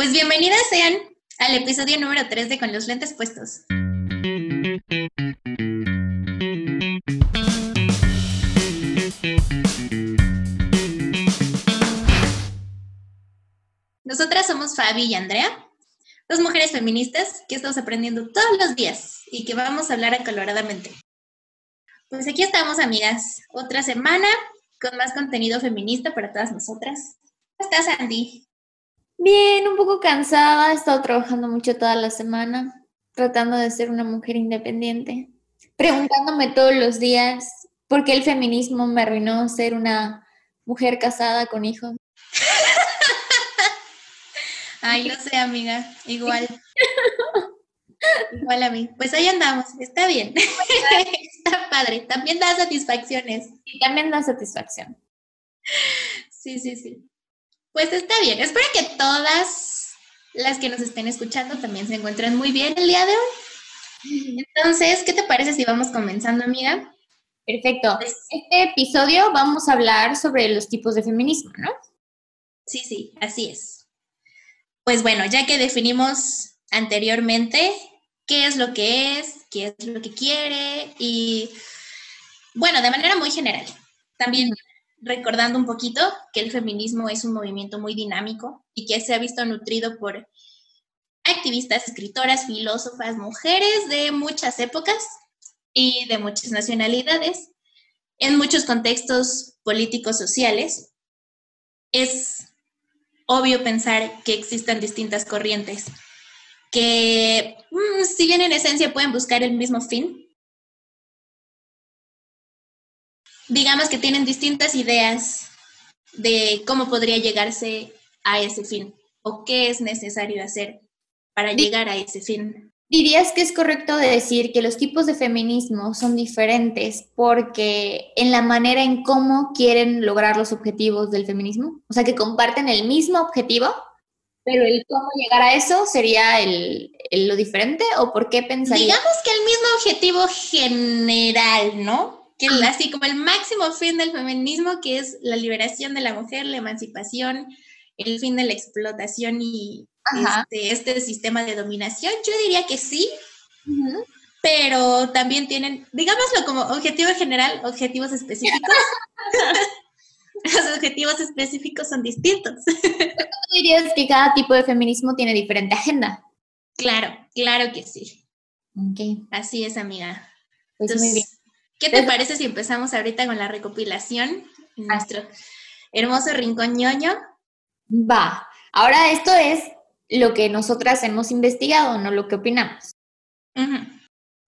pues bienvenidas sean al episodio número 3 de Con los lentes puestos. Nosotras somos Fabi y Andrea, dos mujeres feministas que estamos aprendiendo todos los días y que vamos a hablar acaloradamente. Pues aquí estamos, amigas, otra semana con más contenido feminista para todas nosotras. ¿Cómo estás, Andy? Bien, un poco cansada, he estado trabajando mucho toda la semana, tratando de ser una mujer independiente, preguntándome todos los días por qué el feminismo me arruinó ser una mujer casada con hijos. Ay, lo sé, amiga, igual. igual a mí. Pues ahí andamos, está bien. está padre, también da satisfacciones. Y también da satisfacción. Sí, sí, sí. Pues está bien. Espero que todas las que nos estén escuchando también se encuentren muy bien el día de hoy. Entonces, ¿qué te parece si vamos comenzando, amiga? Perfecto. Pues este episodio vamos a hablar sobre los tipos de feminismo, ¿no? Sí, sí, así es. Pues bueno, ya que definimos anteriormente qué es lo que es, qué es lo que quiere y, bueno, de manera muy general. También recordando un poquito que el feminismo es un movimiento muy dinámico y que se ha visto nutrido por activistas, escritoras, filósofas, mujeres de muchas épocas y de muchas nacionalidades, en muchos contextos políticos sociales. Es obvio pensar que existan distintas corrientes que, mm, si bien en esencia pueden buscar el mismo fin, digamos que tienen distintas ideas de cómo podría llegarse a ese fin o qué es necesario hacer para llegar a ese fin. ¿Dirías que es correcto decir que los tipos de feminismo son diferentes porque en la manera en cómo quieren lograr los objetivos del feminismo? O sea, que comparten el mismo objetivo, pero el cómo llegar a eso sería el, lo diferente o por qué pensarías? Digamos que el mismo objetivo general, ¿no? Que así como el máximo fin del feminismo, que es la liberación de la mujer, la emancipación, el fin de la explotación y este, este, sistema de dominación, yo diría que sí, pero también tienen, digámoslo como objetivo general, objetivos específicos. Los objetivos específicos son distintos. ¿Tú dirías que cada tipo de feminismo tiene diferente agenda? Claro, claro que sí. Okay. Así es, amiga. Pues muy bien. ¿Qué te parece si empezamos ahorita con la recopilación en nuestro hermoso rincón ñoño? Va. Ahora esto es lo que nosotras hemos investigado, no lo que opinamos.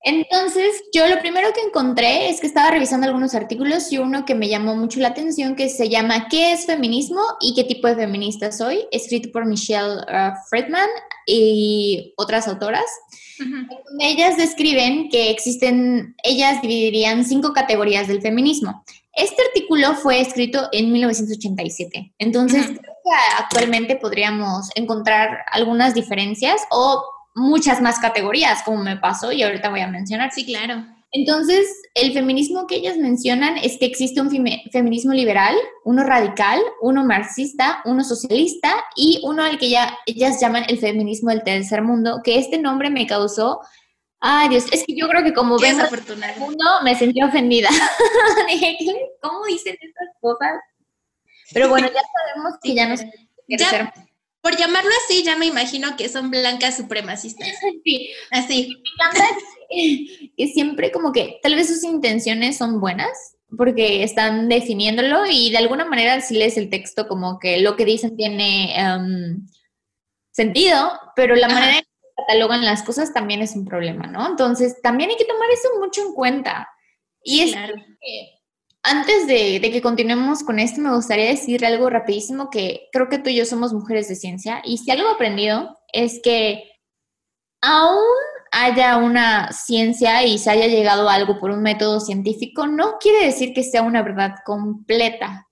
Entonces, yo lo primero que encontré es que estaba revisando algunos artículos y uno que me llamó mucho la atención que se llama ¿Qué es feminismo y qué tipo de feminista soy? escrito por Michelle uh, Friedman y otras autoras. Ellas describen que existen, ellas dividirían cinco categorías del feminismo. Este artículo fue escrito en 1987, entonces creo que actualmente podríamos encontrar algunas diferencias o muchas más categorías, como me pasó y ahorita voy a mencionar. Sí, claro. Entonces, el feminismo que ellas mencionan es que existe un feminismo liberal, uno radical, uno marxista, uno socialista y uno al que ya ellas llaman el feminismo del tercer mundo, que este nombre me causó Ay, Dios, es que yo creo que como ven el mundo me sentí ofendida. Dije, ¿cómo dicen estas cosas? Pero bueno, ya sabemos que ya no ya, por llamarlo así, ya me imagino que son blancas supremacistas. Sí. Así. Que siempre como que tal vez sus intenciones son buenas porque están definiéndolo y de alguna manera si lees el texto como que lo que dicen tiene em, sentido, pero la manera en que catalogan las cosas también es un problema, ¿no? Entonces también hay que tomar eso mucho en cuenta. Y es que antes de, que continuemos con esto, me gustaría decir algo rapidísimo que creo que tú y yo somos mujeres de ciencia y si algo he aprendido es que aún haya una ciencia y se haya llegado a algo por un método científico, no quiere decir que sea una verdad completa.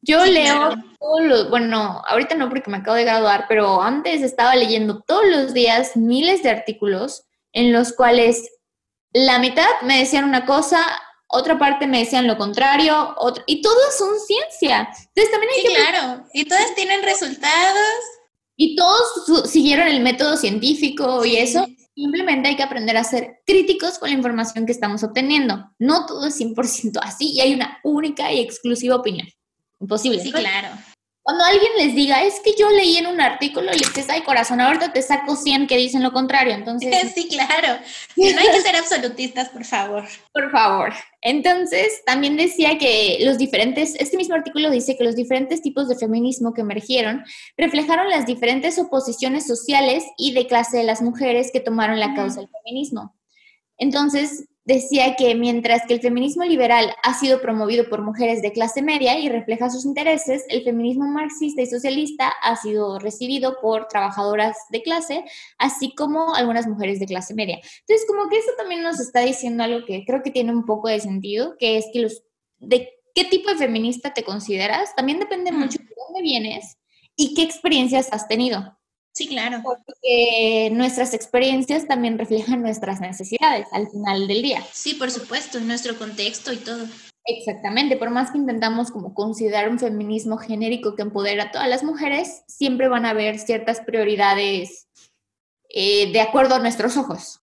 Yo leo todos los, bueno, ahorita no porque me acabo de graduar, pero antes estaba leyendo todos los días miles de artículos en los cuales la mitad me decían una cosa, otra parte me decían lo contrario, y todos son ciencia. Entonces también hay sí, claro, y todas tienen resultados. Y todos siguieron el método científico y eso, simplemente hay que aprender a ser críticos con la información que estamos obteniendo. No todo es 100% así y hay una única y exclusiva opinión. Imposible. Sí, claro. Cuando alguien les diga, es que yo leí en un artículo, le dices, ay, corazón, ahorita te saco 100 que dicen lo contrario. Entonces. Sí, claro. No hay que ser absolutistas, por favor. Por favor. Entonces, también decía que los diferentes, este mismo artículo dice que los diferentes tipos de feminismo que emergieron reflejaron las diferentes oposiciones sociales y de clase de las mujeres que tomaron la causa del feminismo. Entonces, decía que mientras que el feminismo liberal ha sido promovido por mujeres de clase media y refleja sus intereses, el feminismo marxista y socialista ha sido recibido por trabajadoras de clase, así como algunas mujeres de clase media. Entonces, como que eso también nos está diciendo algo que creo que tiene un poco de sentido, que es que los de qué tipo de feminista te consideras también depende mucho de dónde vienes y qué experiencias has tenido. Sí, claro. Porque nuestras experiencias también reflejan nuestras necesidades al final del día. Sí, por supuesto, nuestro contexto y todo. Exactamente, por más que intentamos como considerar un feminismo genérico que empodera a todas las mujeres, siempre van a haber ciertas prioridades eh, de acuerdo a nuestros ojos.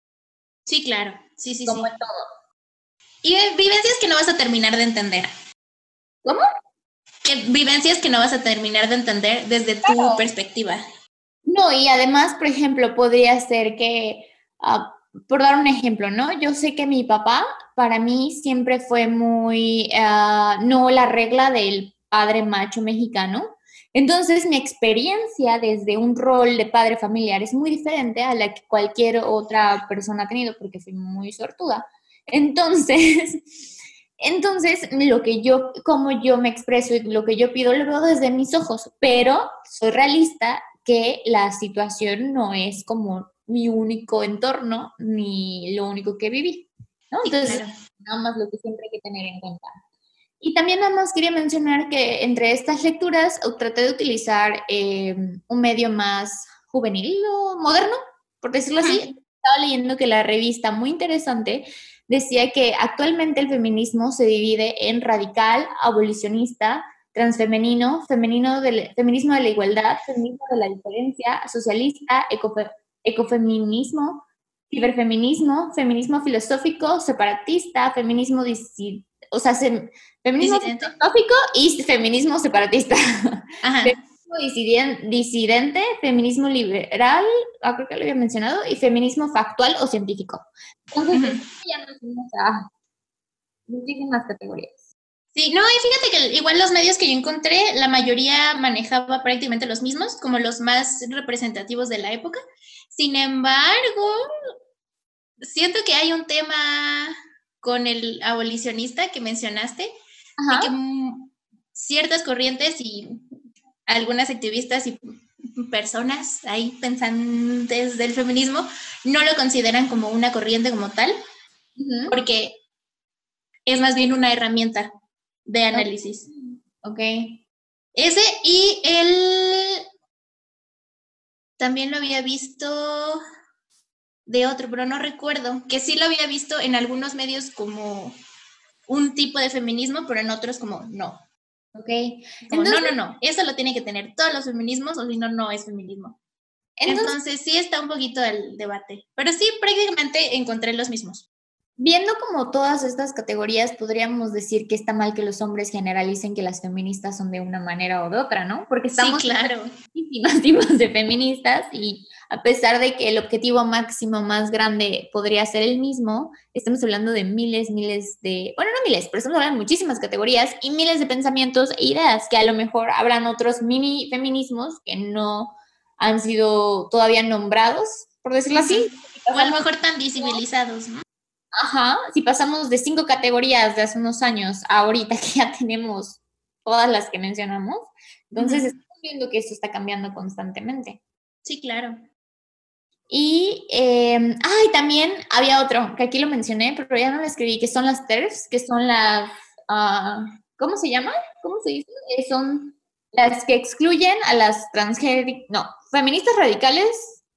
Sí, claro, sí, sí, como sí. en todo. Y vivencias que no vas a terminar de entender. ¿Cómo? Que vivencias que no vas a terminar de entender desde tu perspectiva. No, y además, por ejemplo, podría ser que, ah, por dar un ejemplo, ¿no? Yo sé que mi papá, para mí, siempre fue muy, ah, no la regla del padre macho mexicano. Entonces, mi experiencia desde un rol de padre familiar es muy diferente a la que cualquier otra persona ha tenido, porque fui muy sortuda. Entonces, entonces, lo que yo, como yo me expreso y lo que yo pido, lo veo desde mis ojos, pero soy realista que la situación no es como mi único entorno ni lo único que viví, ¿no? Entonces, nada más lo que siempre hay que tener en cuenta. Y también nada más quería mencionar que entre estas lecturas traté de utilizar eh, un medio más juvenil o moderno, por decirlo así. Estaba leyendo que la revista, muy interesante, decía que actualmente el feminismo se divide en radical, abolicionista, transfemenino, femenino del, feminismo de la igualdad, feminismo de la diferencia, socialista, ecofe, ecofeminismo, ciberfeminismo, feminismo filosófico, separatista, feminismo o sea, se, feminismo Disidente. filosófico y feminismo separatista. Ajá. Feminismo disiden- disidente, feminismo liberal, ah, creo que lo había mencionado, y feminismo factual o científico. Entonces, ya nos fuimos a muchísimas categorías. Sí, no, y fíjate que igual los medios que yo encontré, la mayoría manejaba prácticamente los mismos, como los más representativos de la época. Sin embargo, siento que hay un tema con el abolicionista que mencionaste, Ajá. que ciertas corrientes y algunas activistas y personas ahí pensantes del feminismo no lo consideran como una corriente como tal, porque es más bien una herramienta de análisis. Ok. Ese y él también lo había visto de otro, pero no recuerdo, que sí lo había visto en algunos medios como un tipo de feminismo, pero en otros como no. Ok. Como, Entonces- no, no, no, eso lo tiene que tener todos los feminismos o si no, no es feminismo. Entonces, Entonces sí está un poquito el debate, pero sí prácticamente encontré los mismos. Viendo como todas estas categorías, podríamos decir que está mal que los hombres generalicen que las feministas son de una manera o de otra, ¿no? Porque estamos sí, claro. muchísimos tipos de feministas y a pesar de que el objetivo máximo más grande podría ser el mismo, estamos hablando de miles, miles de, bueno, no miles, pero estamos hablando de muchísimas categorías y miles de pensamientos e ideas que a lo mejor habrán otros mini feminismos que no han sido todavía nombrados, por decirlo así. O a lo mejor tan visibilizados, ¿no? Ajá, si pasamos de cinco categorías de hace unos años a ahorita que ya tenemos todas las que mencionamos, entonces Ujú. estamos viendo que esto está cambiando constantemente. Sí, claro. Y, eh, ay, también había otro, que aquí lo mencioné, pero ya no lo escribí, que son las TERFs, que son las, ah, ¿cómo se llaman? ¿Cómo se dice? Eh, son las que excluyen a las transgénero, no, feministas radicales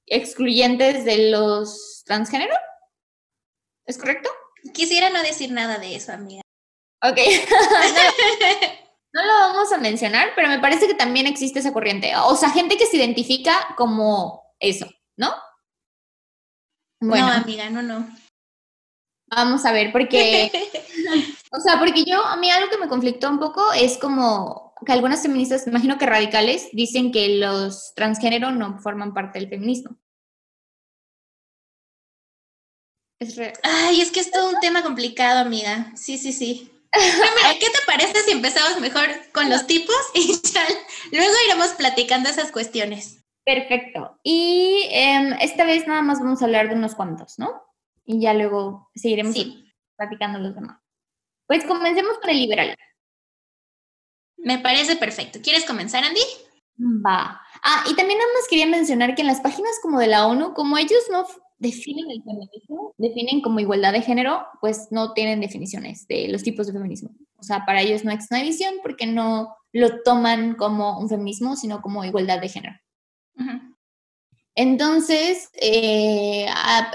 excluyentes de los transgénero. ¿Es correcto? Quisiera no decir nada de eso, amiga. Ok. No lo vamos a mencionar, pero me parece que también existe esa corriente. O sea, gente que se identifica como eso, ¿no? Bueno, no, amiga, no, no. Vamos a ver, porque, o sea, porque yo, a mí algo que me conflictó un poco es como que algunas feministas, imagino que radicales, dicen que los transgénero no forman parte del feminismo. Es Ay, es que es todo un tema complicado, amiga. Sí, sí, sí. ¿qué te parece si empezamos mejor con los tipos y ya luego iremos platicando esas cuestiones? Perfecto. Y em, esta vez nada más vamos a hablar de unos cuantos, ¿no? Y ya luego seguiremos platicando los demás. Pues comencemos con el liberal. Me parece perfecto. ¿Quieres comenzar, Andy? Va. Ah, y también nada más quería mencionar que en las páginas como de la ONU, como ellos no definen el feminismo, definen como igualdad de género, pues no tienen definiciones de los tipos de feminismo. O sea, para ellos no es una visión porque no lo toman como un feminismo, sino como igualdad de género. Entonces, eh,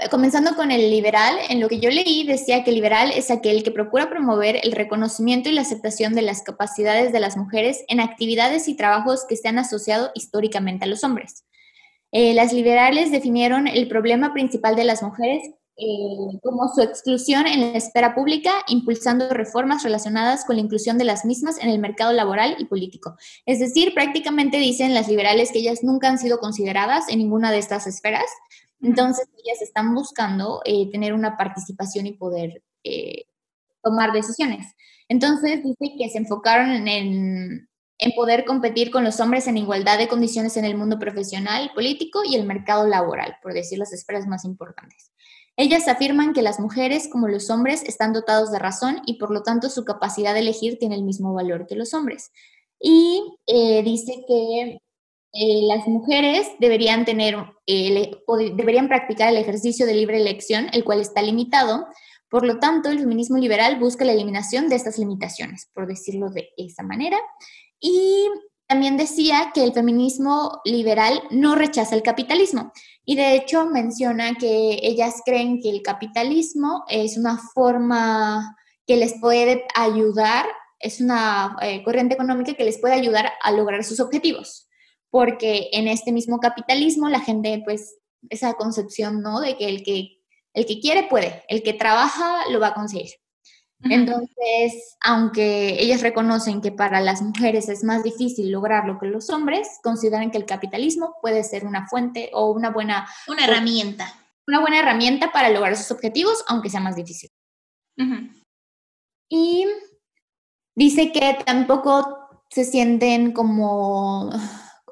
comenzando con el liberal, en lo que yo leí decía que el liberal es aquel que procura promover el reconocimiento y la aceptación de las capacidades de las mujeres en actividades y trabajos que se han asociado históricamente a los hombres. Eh, las liberales definieron el problema principal de las mujeres eh, como su exclusión en la esfera pública, impulsando reformas relacionadas con la inclusión de las mismas en el mercado laboral y político. Es decir, prácticamente dicen las liberales que ellas nunca han sido consideradas en ninguna de estas esferas, entonces ellas están buscando eh, tener una participación y poder tomar decisiones. Entonces dice que se enfocaron en, en poder competir con los hombres en igualdad de condiciones en el mundo profesional, político y el mercado laboral, por decir las esferas más importantes. Ellas afirman que las mujeres, como los hombres, están dotados de razón y por lo tanto su capacidad de elegir tiene el mismo valor que los hombres. Y eh, dice que eh, las mujeres deberían tener, eh, deberían practicar el ejercicio de libre elección, el cual está limitado. Por lo tanto, el feminismo liberal busca la eliminación de estas limitaciones, por decirlo de esa manera. Y también decía que el feminismo liberal no rechaza el capitalismo y de hecho menciona que ellas creen que el capitalismo es una forma que les puede ayudar, es una eh, corriente económica que les puede ayudar a lograr sus objetivos, porque en este mismo capitalismo la gente pues esa concepción, ¿no? De que el que el que quiere puede, el que trabaja lo va a conseguir. Entonces, aunque ellas reconocen que para las mujeres es más difícil lograrlo que los hombres, consideran que el capitalismo puede ser una fuente o una buena... Una herramienta. Una buena herramienta para lograr sus objetivos, aunque sea más difícil. Y dice que tampoco se sienten como,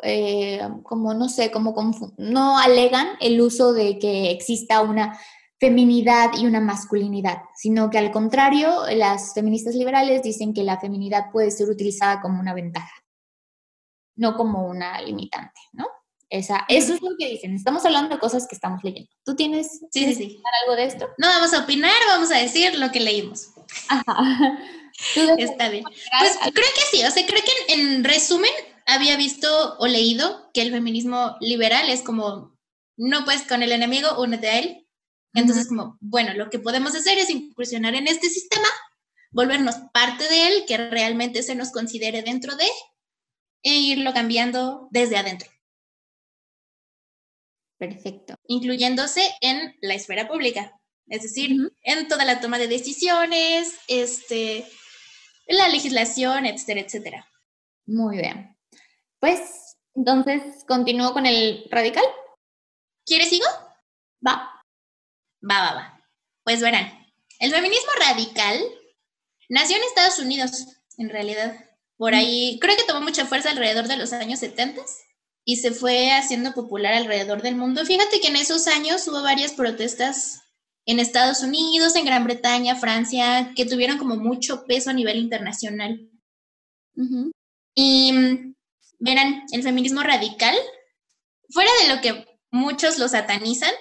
eh, como no sé, como no alegan el uso de que exista una feminidad y una masculinidad, sino que al contrario, las feministas liberales dicen que la feminidad puede ser utilizada como una ventaja, no como una limitante, ¿no? Esa, eso es lo que dicen. Estamos hablando de cosas que estamos leyendo. ¿Tú tienes, sí, sí, algo de esto? No vamos a opinar, vamos a decir lo que leímos. Está bien. Pues creo que sí, o sea, creo que en resumen había visto o leído que el feminismo liberal es como, no pues con el enemigo, únete a él, entonces, como, bueno, lo que podemos hacer es incursionar en este sistema, volvernos parte de él, que realmente se nos considere dentro de, e irlo cambiando desde adentro. Perfecto. Incluyéndose en la esfera pública, es decir, en toda la toma de decisiones, este, la legislación, etcétera, etcétera. Muy bien. Pues, entonces, continúo con el radical. ¿Quieres sigo? Va. Va, va, va. Pues verán, el feminismo radical nació en Estados Unidos, en realidad. Por ahí, creo que tomó mucha fuerza alrededor de los años 70 y se fue haciendo popular alrededor del mundo. Fíjate que en esos años hubo varias protestas en Estados Unidos, en Gran Bretaña, Francia, que tuvieron como mucho peso a nivel internacional. Y verán, el feminismo radical, fuera de lo que muchos lo satanizan,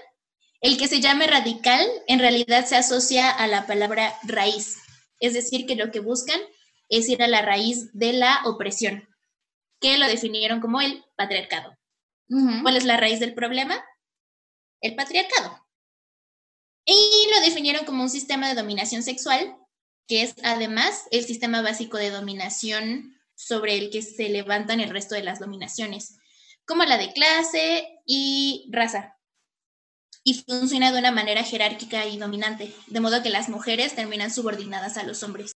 el que se llame radical en realidad se asocia a la palabra raíz, es decir, que lo que buscan es ir a la raíz de la opresión, que lo definieron como el patriarcado. ¿Cuál es la raíz del problema? El patriarcado. Y lo definieron como un sistema de dominación sexual, que es además el sistema básico de dominación sobre el que se levantan el resto de las dominaciones, como la de clase y raza. Y funciona de una manera jerárquica y dominante, de modo que las mujeres terminan subordinadas a los hombres.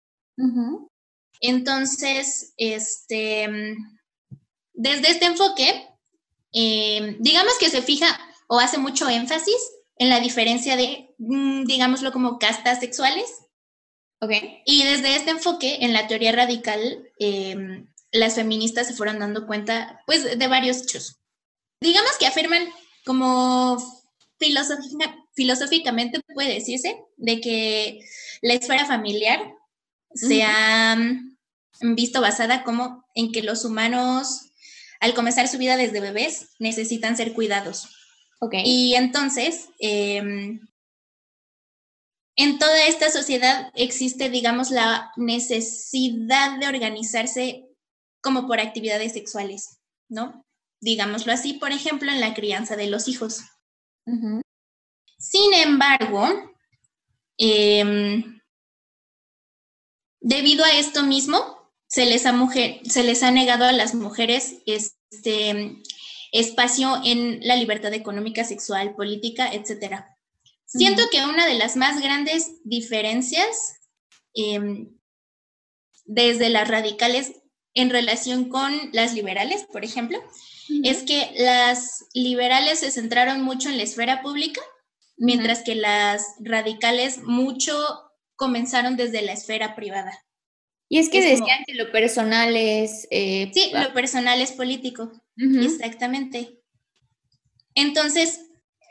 Entonces, este, desde este enfoque, eh, digamos que se fija o hace mucho énfasis en la diferencia de, mm, digámoslo como castas sexuales. Okay. Y desde este enfoque, en la teoría radical, em, las feministas se fueron dando cuenta, pues, de varios hechos. Digamos que afirman como filosóficamente, puede decirse, de que la esfera familiar se ha mm, visto basada como en que los humanos, al comenzar su vida desde bebés, necesitan ser cuidados y entonces, em, en toda esta sociedad existe, digamos, la necesidad de organizarse como por actividades sexuales, ¿no? Digámoslo así, por ejemplo, en la crianza de los hijos. Sin embargo, em, debido a esto mismo, se les, ha mujer, se les ha negado a las mujeres este, espacio en la libertad económica, sexual, política, etc. Siento que una de las más grandes diferencias em, desde las radicales en relación con las liberales, por ejemplo, es que las liberales se centraron mucho en la esfera pública, mientras que las radicales mucho comenzaron desde la esfera privada. Y es que decían que lo personal es... Eh, sí, lo personal es político. Exactamente. Entonces,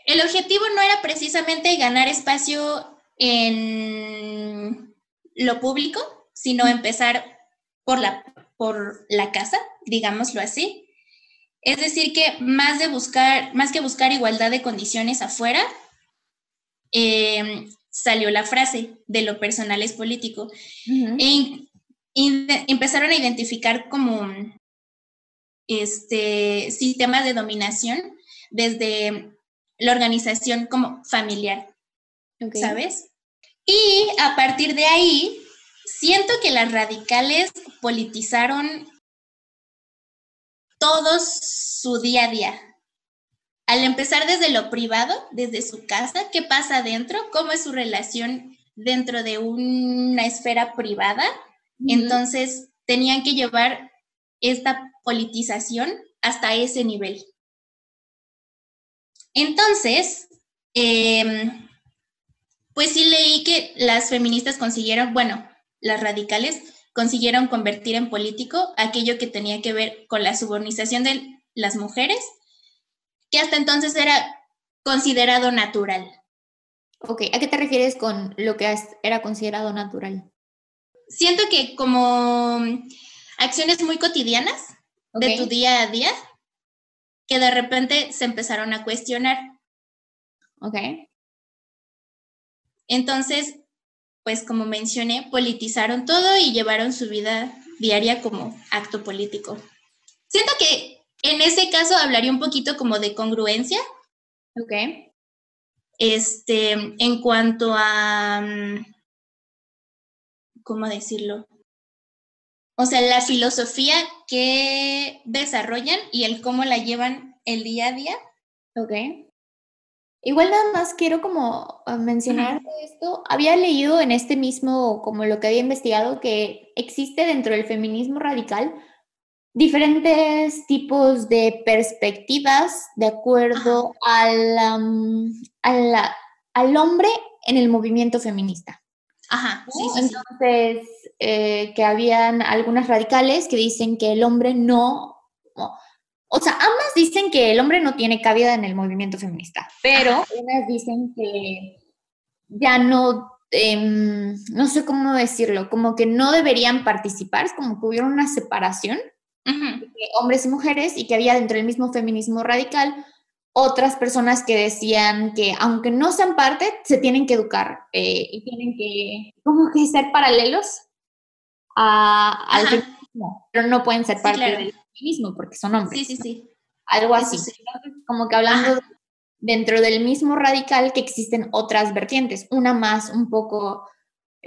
el objetivo no era precisamente ganar espacio en lo público, sino empezar por la, por la casa, digámoslo así. Es decir, que más de buscar, más que buscar igualdad de condiciones afuera, em, salió la frase de lo personal es político. e empezaron a identificar como este, sistemas de dominación desde la organización como familiar, ¿sabes? Y a partir de ahí, siento que las radicales politizaron todo su día a día. Al empezar desde lo privado, desde su casa, ¿qué pasa dentro? ¿Cómo es su relación dentro de una esfera privada? Entonces, tenían que llevar esta politización hasta ese nivel. Entonces, em, pues sí leí que las feministas consiguieron, bueno, las radicales consiguieron convertir en político aquello que tenía que ver con la subordinación de las mujeres, que hasta entonces era considerado natural. Ok, ¿a qué te refieres con lo que era considerado natural? Siento que como acciones muy cotidianas, de tu día a día que de repente se empezaron a cuestionar. Ok. Entonces, pues como mencioné, politizaron todo y llevaron su vida diaria como acto político. Siento que en ese caso hablaría un poquito como de congruencia. Ok. Este, en cuanto a, mm, ¿cómo decirlo? O sea, la filosofía que desarrollan y el cómo la llevan el día a día. Ok. Igual nada más quiero como ah, mencionar esto. Había leído en este mismo, como lo que había investigado, que existe dentro del feminismo radical diferentes tipos de perspectivas de acuerdo al, al hombre en el movimiento feminista. Ajá, sí, Entonces, eh, que habían algunas radicales que dicen que el hombre no, o sea, ambas dicen que el hombre no tiene cabida en el movimiento feminista, pero unas dicen que ya no, em, no sé cómo decirlo, como que no deberían participar, es como que hubiera una separación de hombres y mujeres y que había dentro del mismo feminismo radical otras personas que decían que aunque no sean parte, se tienen que educar eh, y tienen que como que ser paralelos al feminismo, pero no pueden ser parte del feminismo porque son hombres. Sí, sí, sí. Algo así. como que hablando dentro del mismo radical que existen otras vertientes, una más un poco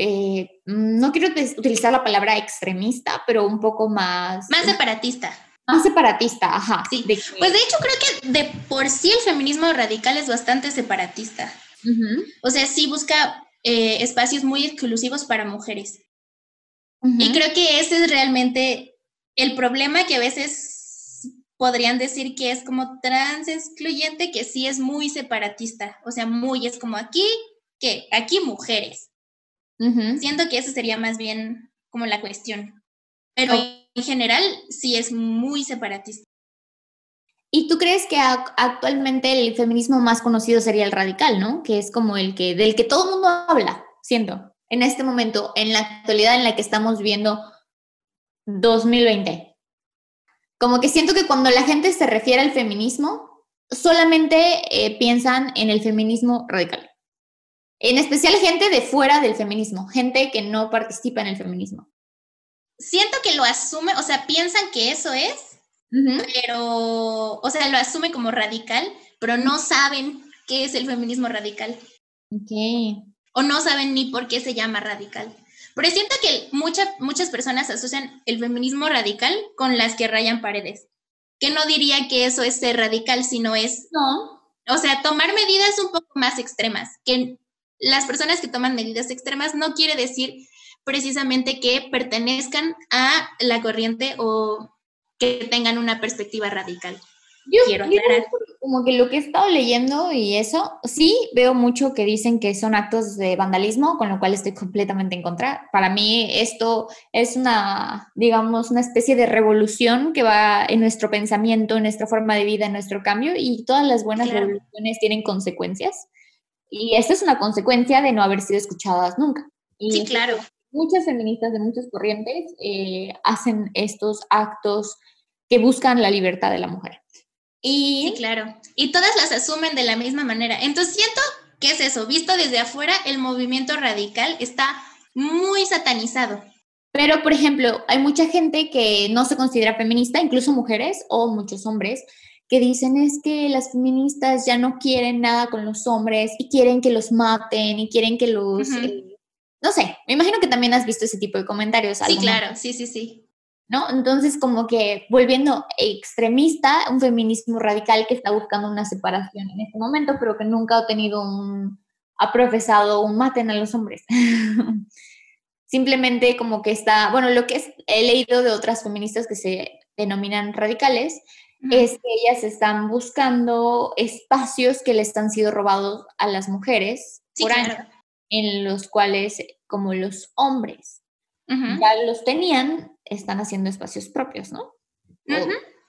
eh, no quiero utilizar la palabra extremista, pero un poco más... Más separatista. Más separatista, ajá. Sí. Pues de hecho creo que de por sí el feminismo radical es bastante separatista. O sea, sí busca eh, espacios muy exclusivos para mujeres. Y creo que ese es realmente el problema que a veces podrían decir que es como trans excluyente, que sí es muy separatista. O sea, muy, es como aquí, que aquí mujeres. Siento que eso sería más bien como la cuestión. Pero en general sí es muy separatista. ¿Y tú crees que actualmente el feminismo más conocido sería el radical, ¿no? Que es como el que del que todo el mundo habla, siento, en este momento, en la actualidad en la que estamos viendo 2020. Como que siento que cuando la gente se refiere al feminismo, solamente eh, piensan en el feminismo radical. En especial gente de fuera del feminismo, gente que no participa en el feminismo. Siento que lo asume, o sea, piensan que eso es, pero, o sea, lo asume como radical, pero no saben qué es el feminismo radical. Ok. O no saben ni por qué se llama radical. Pero siento que muchas personas asocian el feminismo radical con las que rayan paredes. Que no diría que eso es ser radical, sino es. No. O sea, tomar medidas un poco más extremas. Que las personas que toman medidas extremas no quiere decir precisamente que pertenezcan a la corriente o que tengan una perspectiva radical. Yo, quiero como que lo que he estado leyendo y eso, sí veo mucho que dicen que son actos de vandalismo, con lo cual estoy completamente en contra. Para mí esto es una, digamos, una especie de revolución que va en nuestro pensamiento, en nuestra forma de vida, en nuestro cambio y todas las buenas revoluciones tienen consecuencias. Y esta es una consecuencia de no haber sido escuchadas nunca. Y sí, claro. Muchas feministas de muchas corrientes eh, hacen estos actos que buscan la libertad de la mujer. Y, sí, claro. Y todas las asumen de la misma manera. Entonces siento que es eso, visto desde afuera, el movimiento radical está muy satanizado. Pero, por ejemplo, hay mucha gente que no se considera feminista, incluso mujeres o muchos hombres, que dicen es que las feministas ya no quieren nada con los hombres y quieren que los maten y quieren que los... Eh, no sé, me imagino que también has visto ese tipo de comentarios. Sí, claro, sí, sí, sí. ¿No? Entonces, como que volviendo extremista, un feminismo radical que está buscando una separación en este momento, pero que nunca ha tenido un, ha profesado un maten a los hombres. Simplemente como que está, bueno, lo que he leído de otras feministas que se denominan radicales, es que ellas están buscando espacios que les han sido robados a las mujeres por años, en los cuales como los hombres ya los tenían, están haciendo espacios propios, ¿no?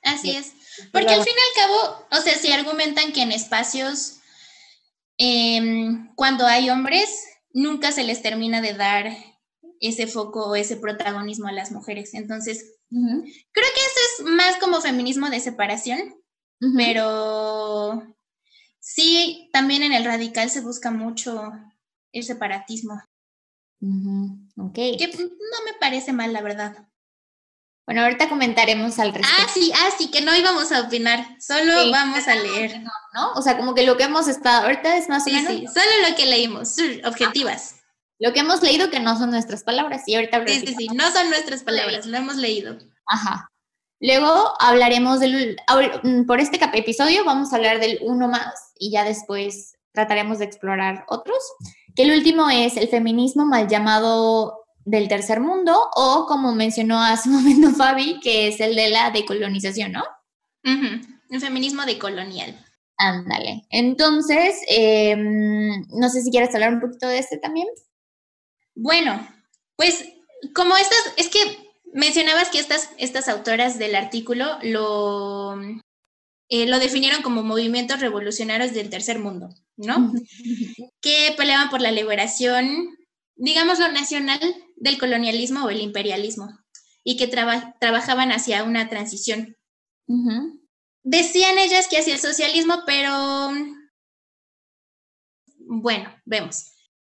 Así es. Porque al fin y al cabo, o sea, si argumentan que en espacios, em, cuando hay hombres, nunca se les termina de dar ese foco o ese protagonismo a las mujeres. Entonces, creo que eso es más como feminismo de separación, pero sí, también en el radical se busca mucho el separatismo. Que no me parece mal, la verdad. Bueno, ahorita comentaremos al respecto. Ah, sí, ah, sí, que no íbamos a opinar, solo vamos a leer. No, O sea, como que lo que hemos estado, ahorita es más o menos. Sí, solo lo que leímos, objetivas. Lo que hemos leído que no son nuestras palabras, y ahorita Sí, sí, sí, no son nuestras palabras, lo hemos leído. Ajá. Luego hablaremos del, mm, por este episodio vamos a hablar del uno más y ya después trataremos de explorar otros. Que el último es el feminismo mal llamado del tercer mundo o como mencionó hace un momento Fabi, que es el de la decolonización, ¿no? El feminismo decolonial. Ándale. Entonces, em, no sé si quieres hablar un poquito de este también. Bueno, pues como estas, es que mencionabas que estas, estas autoras del artículo lo, eh, lo definieron como movimientos revolucionarios del tercer mundo, ¿no? que peleaban por la liberación, digámoslo, nacional del colonialismo o el imperialismo y que trabajaban hacia una transición. Decían ellas que hacia el socialismo, pero bueno, vemos.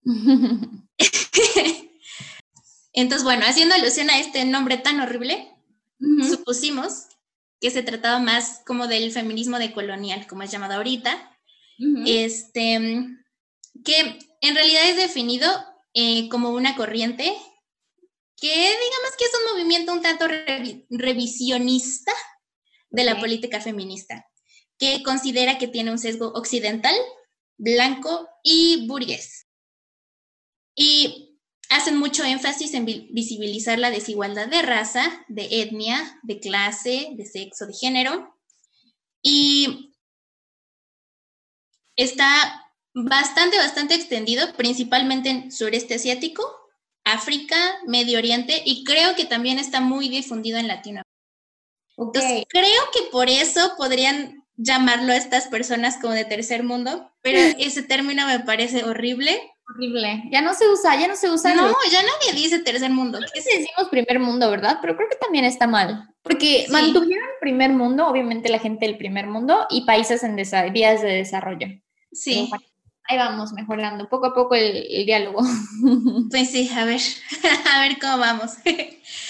Entonces, bueno, haciendo alusión a este nombre tan horrible, supusimos que se trataba más como del feminismo decolonial, como es llamado ahorita, este, que en realidad es definido eh, como una corriente que digamos que es un movimiento un tanto revisionista de la política feminista, que considera que tiene un sesgo occidental, blanco y burgués. Y hacen mucho énfasis en visibilizar la desigualdad de raza, de etnia, de clase, de sexo, de género. Y está bastante, bastante extendido, principalmente en sureste asiático, África, Medio Oriente y creo que también está muy difundido en Latinoamérica. Entonces, creo que por eso podrían llamarlo a estas personas como de tercer mundo, pero ese término me parece horrible. Horrible. Ya no se usa, ya no se usa. No, ya nadie dice tercer mundo. ¿Qué decimos primer mundo, ¿verdad? Pero creo que también está mal. Porque mantuvieron primer mundo, obviamente la gente del primer mundo, y países en vías de desarrollo. Sí. ahí vamos mejorando poco a poco el, el diálogo. Pues sí, a ver, a ver cómo vamos.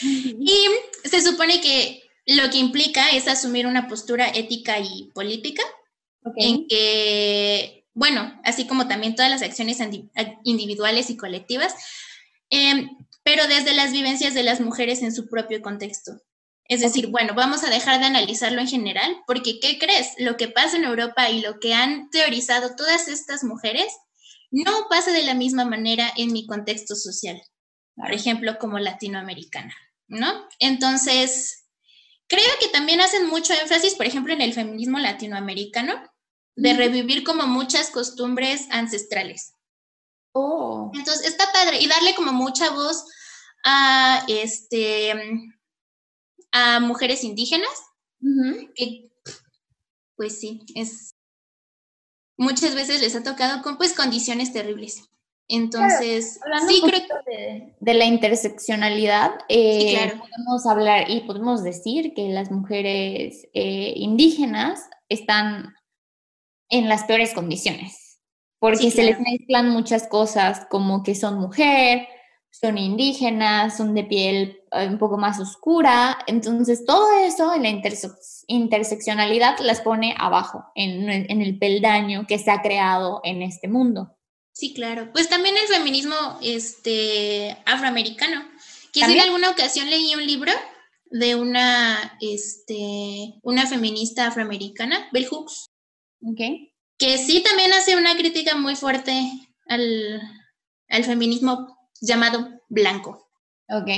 y se supone que lo que implica es asumir una postura ética y política en que, bueno, así como también todas las acciones individuales y colectivas, em, pero desde las vivencias de las mujeres en su propio contexto. Es decir, bueno, vamos a dejar de analizarlo en general, porque ¿qué crees? Lo que pasa en Europa y lo que han teorizado todas estas mujeres no pasa de la misma manera en mi contexto social, por ejemplo, como latinoamericana, ¿no? Entonces, Creo que también hacen mucho énfasis, por ejemplo, en el feminismo latinoamericano, de revivir como muchas costumbres ancestrales. Oh. Entonces, está padre y darle como mucha voz a, este, a mujeres indígenas, que, pues sí, es, muchas veces les ha tocado con pues condiciones terribles. Entonces, sí creo de, de, la interseccionalidad, eh, podemos hablar y podemos decir que las mujeres eh, indígenas están en las peores condiciones, porque se les mezclan muchas cosas como que son mujer, son indígenas, son de piel eh, un poco más oscura, entonces todo eso en la interseccionalidad las pone abajo, en, en el peldaño que se ha creado en este mundo. Sí, claro. Pues también el feminismo este, afroamericano. Que en alguna ocasión leí un libro de una, este, una feminista afroamericana, Bell Hooks. Que sí también hace una crítica muy fuerte al, feminismo llamado blanco. Ok.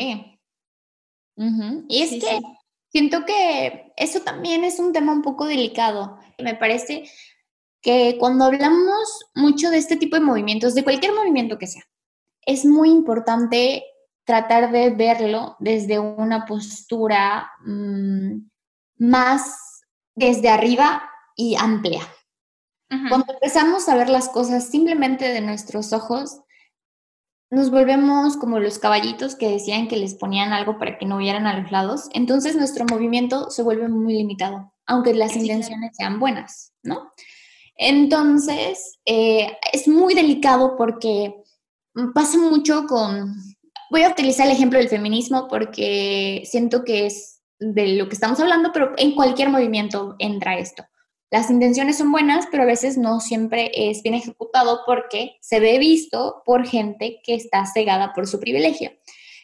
Y es que siento que eso también es un tema un poco delicado. Me parece que cuando hablamos mucho de este tipo de movimientos, de cualquier movimiento que sea, es muy importante tratar de verlo desde una postura mm, más desde arriba y amplia. Cuando empezamos a ver las cosas simplemente de nuestros ojos, nos volvemos como los caballitos que decían que les ponían algo para que no vieran a los lados. Entonces nuestro movimiento se vuelve muy limitado, aunque las intenciones sean buenas, ¿no? Entonces, eh, es muy delicado porque pasa mucho con... Voy a utilizar el ejemplo del feminismo porque siento que es de lo que estamos hablando, pero en cualquier movimiento entra esto. Las intenciones son buenas, pero a veces no siempre es bien ejecutado porque se ve visto por gente que está cegada por su privilegio.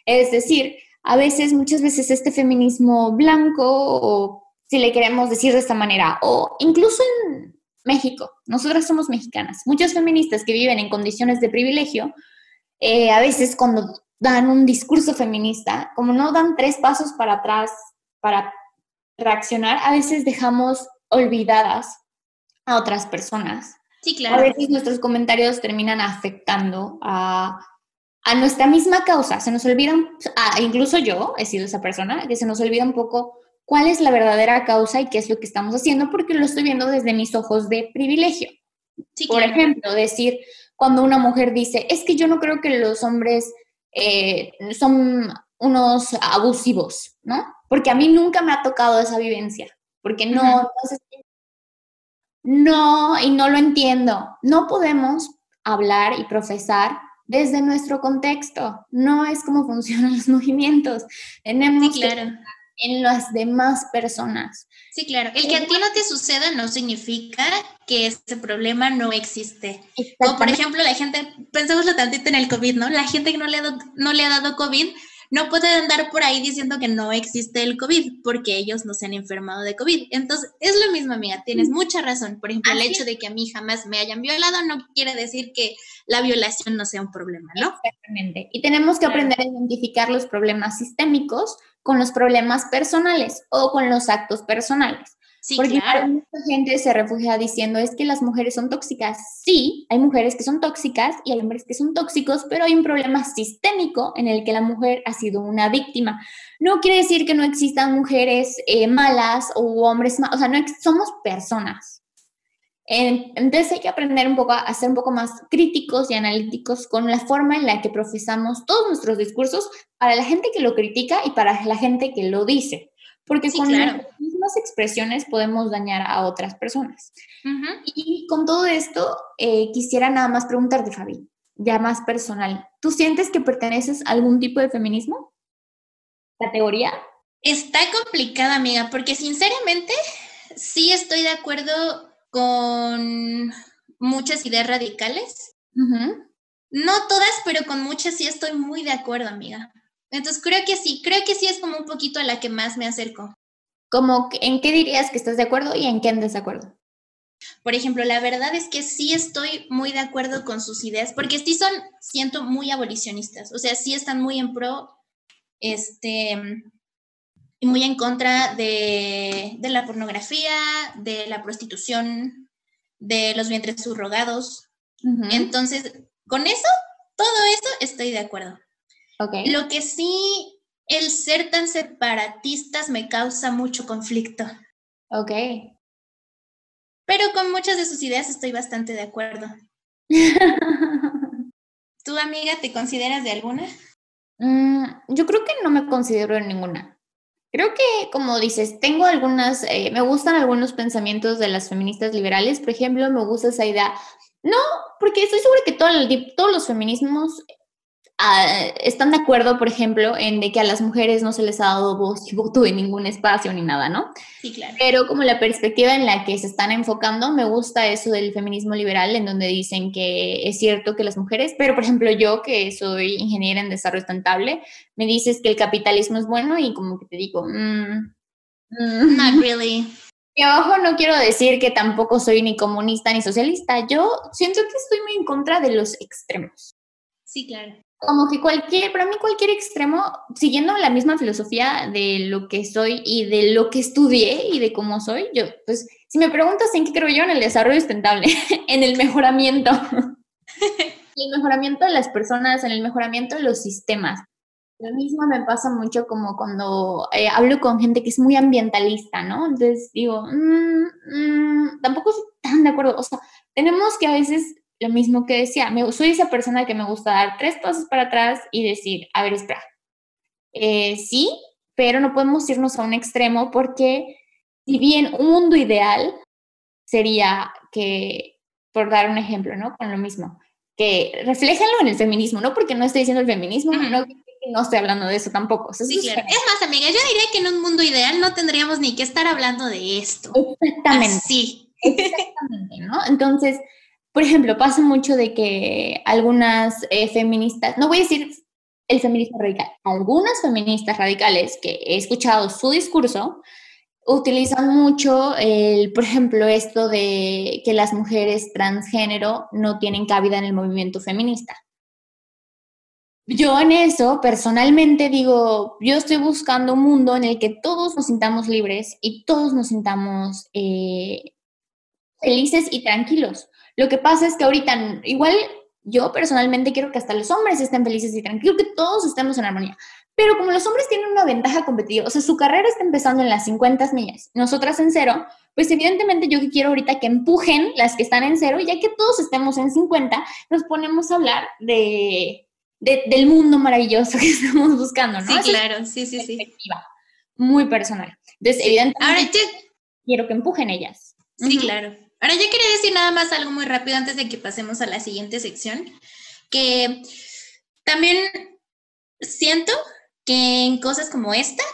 Es decir, a veces, muchas veces este feminismo blanco, o si le queremos decir de esta manera, o incluso en México, nosotras somos mexicanas. Muchas feministas que viven en condiciones de privilegio, eh, a veces cuando dan un discurso feminista, como no dan tres pasos para atrás para reaccionar, a veces dejamos olvidadas a otras personas. Sí, claro. A veces nuestros comentarios terminan afectando a, a nuestra misma causa. Se nos olvidan, incluso yo he sido esa persona, que se nos olvida un poco cuál es la verdadera causa y qué es lo que estamos haciendo, porque lo estoy viendo desde mis ojos de privilegio. Por ejemplo, decir, cuando una mujer dice, es que yo no creo que los hombres eh, son unos abusivos, ¿no? Porque a mí nunca me ha tocado esa vivencia, porque no, no, y no lo entiendo. No podemos hablar y profesar desde nuestro contexto. No es como funcionan los movimientos. Tenemos claro en las demás personas. Sí, claro. El que a ti no te suceda no significa que ese problema no existe. Como por ejemplo, la gente, pensémoslo tantito en el COVID, ¿no? La gente que no le ha dado, no le ha dado COVID no puede andar por ahí diciendo que no existe el COVID porque ellos no se han enfermado de COVID. Entonces, es lo mismo, amiga, tienes mucha razón. Por ejemplo, el hecho de que a mí jamás me hayan violado no quiere decir que la violación no sea un problema, ¿no? Exactamente. Y tenemos que aprender a identificar los problemas sistémicos con los problemas personales o con los actos personales. Sí, Porque claro. mucha gente se refugia diciendo es que las mujeres son tóxicas. Sí, hay mujeres que son tóxicas y hay hombres que son tóxicos, pero hay un problema sistémico en el que la mujer ha sido una víctima. No quiere decir que no existan mujeres eh, malas o hombres malos, o sea, no somos personas. Entonces hay que aprender un poco a ser un poco más críticos y analíticos con la forma en la que profesamos todos nuestros discursos para la gente que lo critica y para la gente que lo dice porque con las mismas expresiones podemos dañar a otras personas. Y con todo esto, eh, quisiera nada más preguntarte, Fabi, ya más personal, ¿tú sientes que perteneces a algún tipo de feminismo? ¿Categoría? Está complicada, amiga, porque sinceramente sí estoy de acuerdo con muchas ideas radicales. No todas, pero con muchas sí estoy muy de acuerdo, amiga. Entonces creo que sí, creo que sí es como un poquito a la que más me acerco. Como en qué dirías que estás de acuerdo y en qué en desacuerdo? Por ejemplo, la verdad es que sí estoy muy de acuerdo con sus ideas, porque sí son, siento, muy abolicionistas. O sea, sí están muy en pro, este, y muy en contra de, la pornografía, de la prostitución, de los vientres subrogados. Entonces, con eso, todo eso estoy de acuerdo. Lo que sí, el ser tan separatistas me causa mucho conflicto. Ok. Pero con muchas de sus ideas estoy bastante de acuerdo. ¿Tú, amiga, te consideras de alguna? Mm, yo creo que no me considero en ninguna. Creo que, como dices, tengo algunas, eh, me gustan algunos pensamientos de las feministas liberales. Por ejemplo, me gusta esa idea. No, porque estoy segura que todos los feminismos están de acuerdo, por ejemplo, en de que a las mujeres no se les ha dado voz y voto en ningún espacio ni nada, ¿no? Sí, claro. Pero como la perspectiva en la que se están enfocando, me gusta eso del feminismo liberal, en donde dicen que es cierto que las mujeres, pero por ejemplo yo, que soy ingeniera en desarrollo sustentable, me dices que el capitalismo es bueno y como que te digo, mm, mm". not really. Y abajo no quiero decir que tampoco soy ni comunista ni socialista, yo siento que estoy muy en contra de los extremos. Sí, claro como que cualquier, para mí cualquier extremo, siguiendo la misma filosofía de lo que soy y de lo que estudié y de cómo soy, yo, pues, si me preguntas en qué creo yo, en el desarrollo sustentable, en el mejoramiento, el mejoramiento de las personas, en el mejoramiento de los sistemas. Lo mismo me pasa mucho como cuando eh, hablo con gente que es muy ambientalista, ¿no? Entonces digo, mm, mm, tampoco estoy tan de acuerdo. O sea, tenemos que a veces lo mismo que decía, me, soy esa persona que me gusta dar tres pasos para atrás y decir, a ver, espera, eh, sí, pero no podemos irnos a un extremo porque si bien un mundo ideal sería que, por dar un ejemplo, ¿no? Con lo mismo, que refléjenlo en el feminismo, no porque no estoy diciendo el feminismo, no, no estoy hablando de eso tampoco. sí, claro. Es más, amiga, yo diría que en un mundo ideal no tendríamos ni que estar hablando de esto. Exactamente. Sí. Exactamente, ¿no? Entonces, por ejemplo, pasa mucho de que algunas eh, feministas, no voy a decir el feminismo radical, algunas feministas radicales que he escuchado su discurso, utilizan mucho, el, por ejemplo, esto de que las mujeres transgénero no tienen cabida en el movimiento feminista. Yo en eso personalmente digo, yo estoy buscando un mundo en el que todos nos sintamos libres y todos nos sintamos eh, felices y tranquilos. Lo que pasa es que ahorita, igual yo personalmente quiero que hasta los hombres estén felices y tranquilos, que todos estemos en armonía. Pero como los hombres tienen una ventaja competitiva, o sea, su carrera está empezando en las 50 millas, nosotras en cero, pues evidentemente yo que quiero ahorita que empujen las que están en cero, y ya que todos estemos en 50, nos ponemos a hablar de, del mundo maravilloso que estamos buscando, ¿no? Sí, claro, sí, sí, sí. Muy personal. Entonces, evidentemente, quiero que empujen ellas. Sí, claro. Ahora yo quería decir nada más algo muy rápido antes de que pasemos a la siguiente sección, que también siento que en cosas como esta,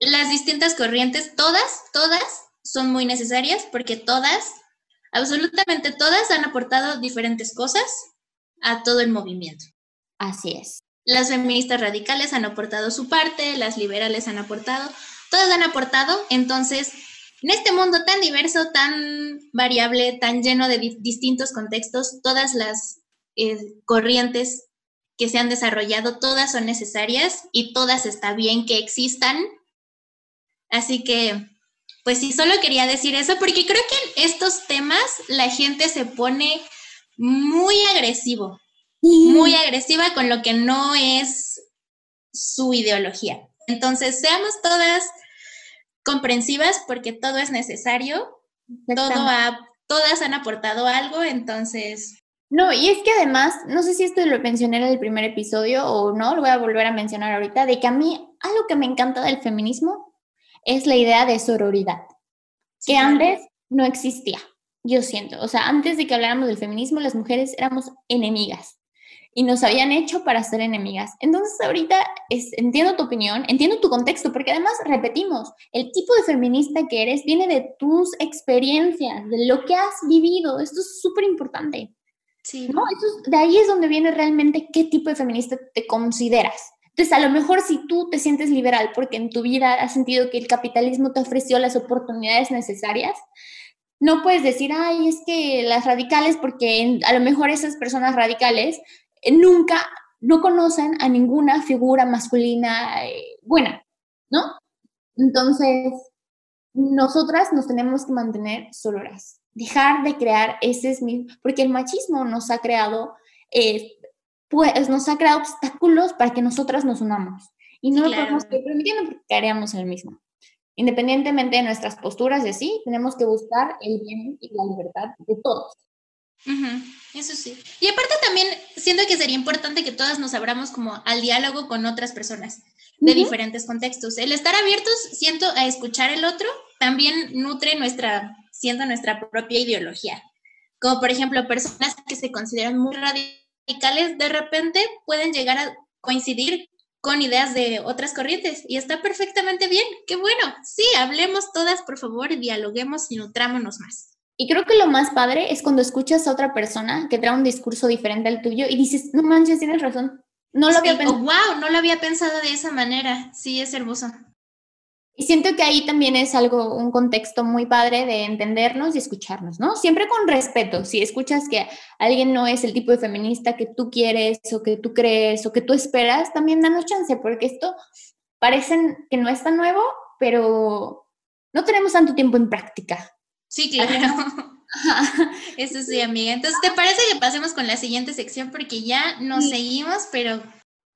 las distintas corrientes, todas, todas son muy necesarias porque todas, absolutamente todas han aportado diferentes cosas a todo el movimiento. Así es. Las feministas radicales han aportado su parte, las liberales han aportado, todas han aportado, entonces, en este mundo tan diverso, tan variable, tan lleno de distintos contextos, todas las eh, corrientes que se han desarrollado, todas son necesarias y todas está bien que existan. Así que, pues sí, solo quería decir eso porque creo que en estos temas la gente se pone muy agresivo, muy agresiva con lo que no es su ideología. Entonces, seamos todas comprensivas porque todo es necesario, todo todas han aportado algo, entonces... No, y es que además, no sé si esto lo mencioné en el primer episodio o no, lo voy a volver a mencionar ahorita, de que a mí algo que me encanta del feminismo es la idea de sororidad, que antes no existía, yo siento. O sea, antes de que habláramos del feminismo, las mujeres éramos enemigas y nos habían hecho para ser enemigas. Entonces ahorita es, entiendo tu opinión, entiendo tu contexto, porque además repetimos, el tipo de feminista que eres viene de tus experiencias, de lo que has vivido. Esto es súper importante. Sí. ¿no? de ahí es donde viene realmente qué tipo de feminista te consideras. Entonces, a lo mejor si tú te sientes liberal porque en tu vida has sentido que el capitalismo te ofreció las oportunidades necesarias, no puedes decir, ay, es que las radicales, porque a lo mejor esas personas radicales nunca, no conocen a ninguna figura masculina eh, buena, ¿no? Entonces, nosotras nos tenemos que mantener soloras, dejar de crear ese mismo, porque el machismo nos ha creado, eh, pues nos ha creado obstáculos para que nosotras nos unamos. Y no lo podemos seguir permitiendo porque caeríamos en el mismo. Independientemente de nuestras posturas y así, tenemos que buscar el bien y la libertad de todos eso sí. Y aparte también siento que sería importante que todas nos abramos como al diálogo con otras personas de diferentes contextos. El estar abiertos, siento, a escuchar el otro, también nutre nuestra, siendo nuestra propia ideología. Como por ejemplo, personas que se consideran muy radicales, de repente pueden llegar a coincidir con ideas de otras corrientes y está perfectamente bien. Qué bueno. Sí, hablemos todas, por favor, dialoguemos y nutrámonos más. Y creo que lo más padre es cuando escuchas a otra persona que trae un discurso diferente al tuyo y dices, no manches, tienes razón. No lo había pensado. wow, no lo había pensado de esa manera. Sí, es hermoso. Y siento que ahí también es algo, un contexto muy padre de entendernos y escucharnos, ¿no? Siempre con respeto. Si escuchas que alguien no es el tipo de feminista que tú quieres o que tú crees o que tú esperas, también danos chance, porque esto parece que no es tan nuevo, pero no tenemos tanto tiempo en práctica. Sí, claro. Eso sí, amiga. Entonces, ¿te parece que pasemos con la siguiente sección? Porque ya nos seguimos, pero...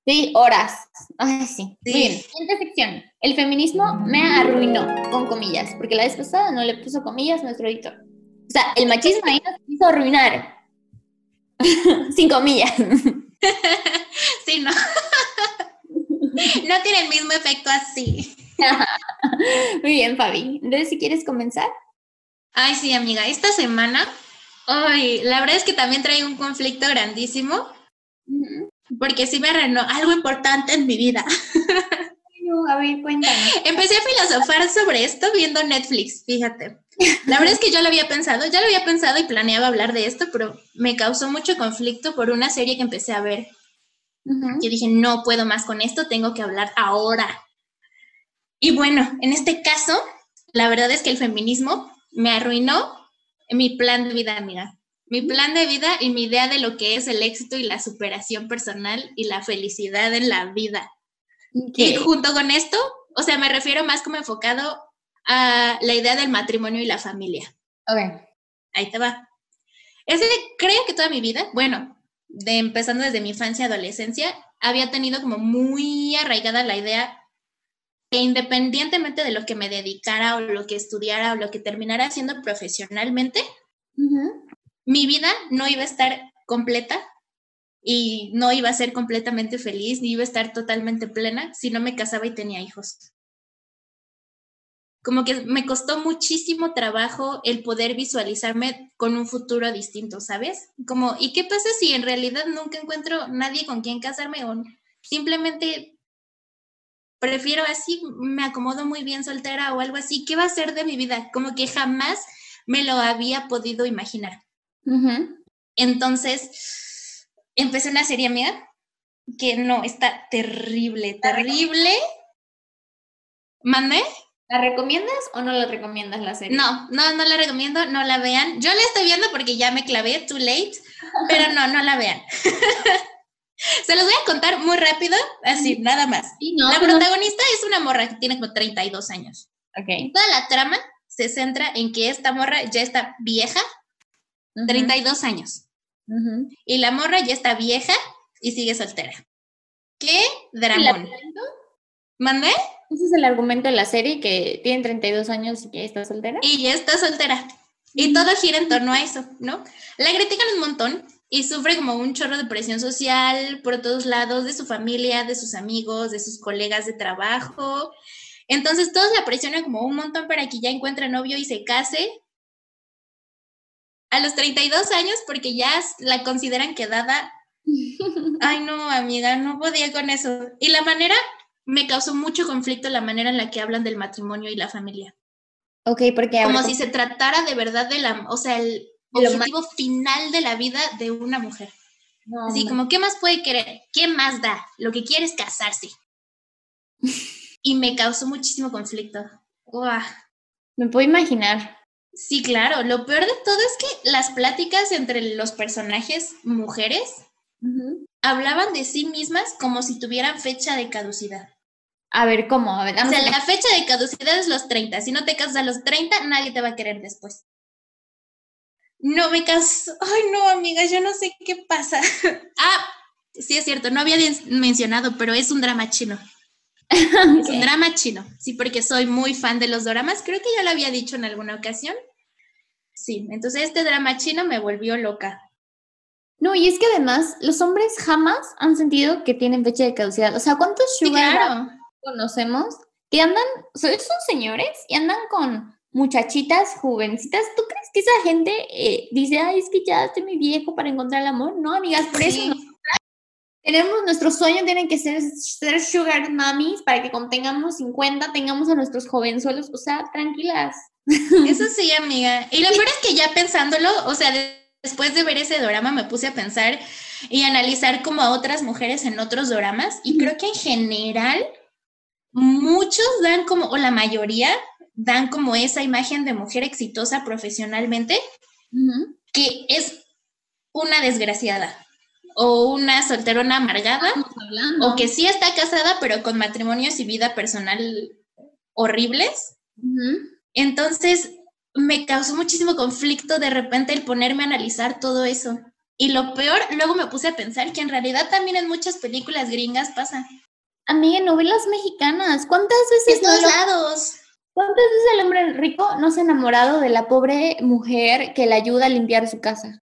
Sí, horas. Ay, sí. bien. Siguiente sección. El feminismo me arruinó, con comillas, porque la vez pasada no le puso comillas nuestro editor. O sea, el machismo ahí nos hizo arruinar. Sin comillas. sí, no. no tiene el mismo efecto así. Muy bien, Fabi. Entonces, si quieres comenzar. Ay, sí, amiga, esta semana, ay, la verdad es que también trae un conflicto grandísimo, porque sí me arruinó algo importante en mi vida. a ver, cuéntame. Empecé a filosofar sobre esto viendo Netflix, fíjate. La verdad es que yo lo había pensado, ya lo había pensado y planeaba hablar de esto, pero me causó mucho conflicto por una serie que empecé a ver. Yo dije, no puedo más con esto, tengo que hablar ahora. Y bueno, en este caso, la verdad es que el feminismo me arruinó mi plan de vida, amiga. Mi plan de vida y mi idea de lo que es el éxito y la superación personal y la felicidad en la vida. Y junto con esto, o sea, me refiero más como enfocado a la idea del matrimonio y la familia. Ok. Ahí te va. Ese, creo que toda mi vida, bueno, de empezando desde mi infancia y adolescencia, había tenido como muy arraigada la idea que independientemente de lo que me dedicara o lo que estudiara o lo que terminara haciendo profesionalmente, mi vida no iba a estar completa y no iba a ser completamente feliz, ni iba a estar totalmente plena si no me casaba y tenía hijos. Como que me costó muchísimo trabajo el poder visualizarme con un futuro distinto, ¿sabes? Como, ¿y qué pasa si en realidad nunca encuentro nadie con quien casarme o simplemente prefiero así, me acomodo muy bien soltera o algo así. ¿Qué va a ser de mi vida? Como que jamás me lo había podido imaginar. Entonces, empecé una serie mía que no, está terrible, terrible. ¿Mandé? ¿La recomiendas o no la recomiendas la serie? No, no, no la recomiendo, no la vean. Yo la estoy viendo porque ya me clavé, too late, pero no, no la vean. Se los voy a contar muy rápido, así, nada más. la protagonista es una morra que tiene como 32 años. Ok. Toda la trama se centra en que esta morra ya está vieja, 32 años. Y la morra ya está vieja y sigue soltera. ¿Qué dramón? ¿Mandé? Ese es el argumento de la serie, que tiene 32 años y que está soltera. Y ya está soltera. Y todo gira en torno a eso, ¿no? La critican un montón y sufre como un chorro de presión social por todos lados, de su familia, de sus amigos, de sus colegas de trabajo. Entonces todos la presionan como un montón para que ya encuentre novio y se case a los 32 años porque ya la consideran quedada. Ay, no, amiga, no podía con eso. Y la manera, me causó mucho conflicto la manera en la que hablan del matrimonio y la familia. Ok, porque... Como si se tratara de verdad de la, o sea, el objetivo final de la vida de una mujer. Así como, ¿qué más puede querer? ¿Qué más da? Lo que quiere es casarse. y me causó muchísimo conflicto. Me puedo imaginar. Sí, claro. Lo peor de todo es que las pláticas entre los personajes mujeres hablaban de sí mismas como si tuvieran fecha de caducidad. A ver, ¿cómo? A ver, o sea, la fecha de caducidad es los 30. Si no te casas a los 30, nadie te va a querer después. No me caso. Ay, no, amiga, yo no sé qué pasa. ah, sí es cierto, no había mencionado, pero es un drama chino. Es un drama chino, sí, porque soy muy fan de los dramas. Creo que ya lo había dicho en alguna ocasión. Sí, entonces este drama chino me volvió loca. No, y es que además los hombres jamás han sentido que tienen fecha de caducidad. O sea, ¿cuántos sugar conocemos que andan, son señores y andan con muchachitas jovencitas? ¿Tú crees que esa gente eh, dice, ay, es que ya estoy muy viejo para encontrar el amor? No, amigas, por eso tenemos nuestros sueños, tienen que ser, ser sugar mummies para que cuando tengamos 50 tengamos a nuestros jovenzuelos, o sea, tranquilas. Eso sí, amiga. Y lo peor es que ya pensándolo, o sea, después de ver ese drama me puse a pensar y analizar como a otras mujeres en otros dramas y creo que en general muchos dan como, o la mayoría dan como esa imagen de mujer exitosa profesionalmente que es una desgraciada o una solterona amargada o que sí está casada pero con matrimonios y vida personal horribles. Entonces, me causó muchísimo conflicto de repente el ponerme a analizar todo eso. Y lo peor, luego me puse a pensar que en realidad también en muchas películas gringas pasa. Amiga, novelas mexicanas, ¿cuántas veces? De todos lados. ¿Cuántas veces el hombre rico no se ha enamorado de la pobre mujer que le ayuda a limpiar su casa?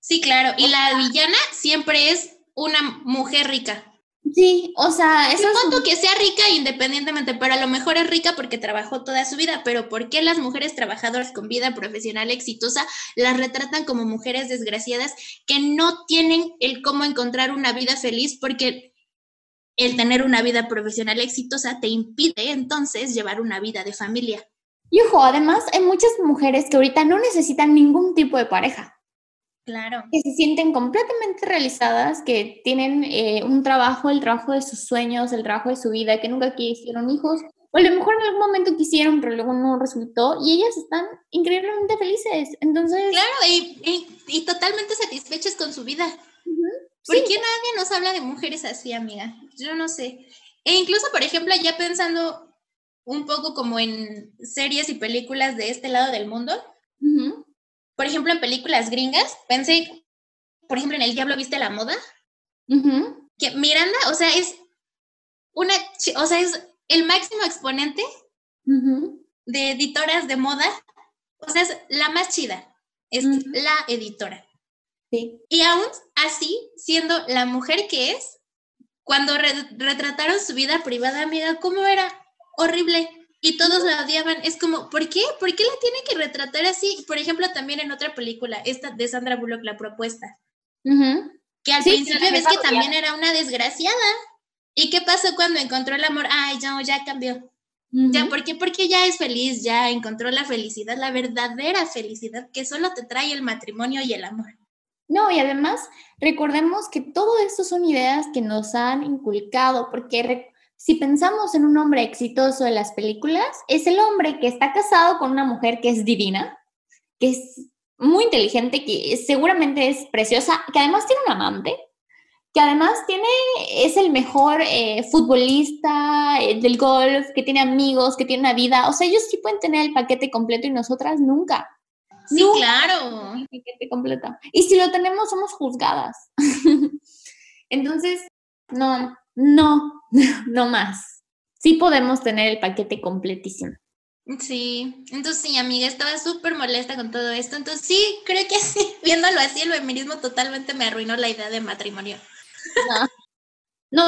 Sí, claro. Y la villana siempre es una mujer rica. Sí, o sea, eso es... que sea rica independientemente, pero a lo mejor es rica porque trabajó toda su vida, pero ¿por qué las mujeres trabajadoras con vida profesional exitosa las retratan como mujeres desgraciadas que no tienen el cómo encontrar una vida feliz porque el tener una vida profesional exitosa te impide entonces llevar una vida de familia? Y ojo, además hay muchas mujeres que ahorita no necesitan ningún tipo de pareja. Claro. Que se sienten completamente realizadas, que tienen eh, un trabajo, el trabajo de sus sueños, el trabajo de su vida, que nunca quisieron hijos, o a lo mejor en algún momento quisieron, pero luego no resultó, y ellas están increíblemente felices. Entonces. Claro, y, y, totalmente satisfechas con su vida. ¿Por qué nadie nos habla de mujeres así, amiga? Yo no sé. E incluso, por ejemplo, ya pensando un poco como en series y películas de este lado del mundo, por ejemplo, en películas gringas, pensé, por ejemplo, en El Diablo Viste la Moda, que Miranda, o sea, es una, o sea, es el máximo exponente de editoras de moda, o sea, es la más chida, es la editora. Sí. Y aún así, siendo la mujer que es, cuando retrataron su vida privada, amiga, ¿cómo era? Horrible y todos la odiaban. Es como, ¿por qué? ¿Por qué la tiene que retratar así? Por ejemplo, también en otra película, esta de Sandra Bullock, La Propuesta, que al principio ves que también era una desgraciada. ¿Y qué pasó cuando encontró el amor? Ay, ya, ya cambió. Ya, ¿por qué? Porque ya es feliz, ya encontró la felicidad, la verdadera felicidad que solo te trae el matrimonio y el amor. No, y además recordemos que todo esto son ideas que nos han inculcado, porque si pensamos en un hombre exitoso en las películas, es el hombre que está casado con una mujer que es divina, que es muy inteligente, que seguramente es preciosa, que además tiene un amante, que además tiene, es el mejor eh, futbolista eh, del golf, que tiene amigos, que tiene una vida. O sea, ellos sí pueden tener el paquete completo y nosotras nunca. Sí, claro. Paquete completo. Y si lo tenemos, somos juzgadas. Entonces, no, no, no más. Sí podemos tener el paquete completísimo. Sí, entonces sí, amiga, estaba súper molesta con todo esto. Entonces sí, creo que sí, viéndolo así, el feminismo totalmente me arruinó la idea de matrimonio. No.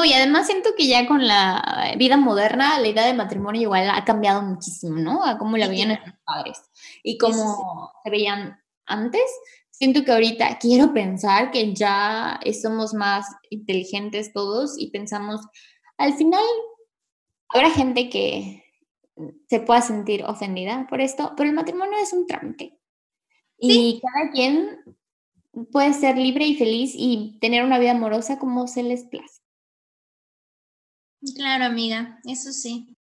Y además siento que ya con la vida moderna, la idea de matrimonio igual ha cambiado muchísimo, ¿no? A cómo la veían nuestros padres y cómo se veían antes. Siento que ahorita quiero pensar que ya somos más inteligentes todos y pensamos, al final habrá gente que se pueda sentir ofendida por esto, pero el matrimonio es un trámite. Y cada quien puede ser libre y feliz y tener una vida amorosa como se les place. Claro, amiga, eso sí.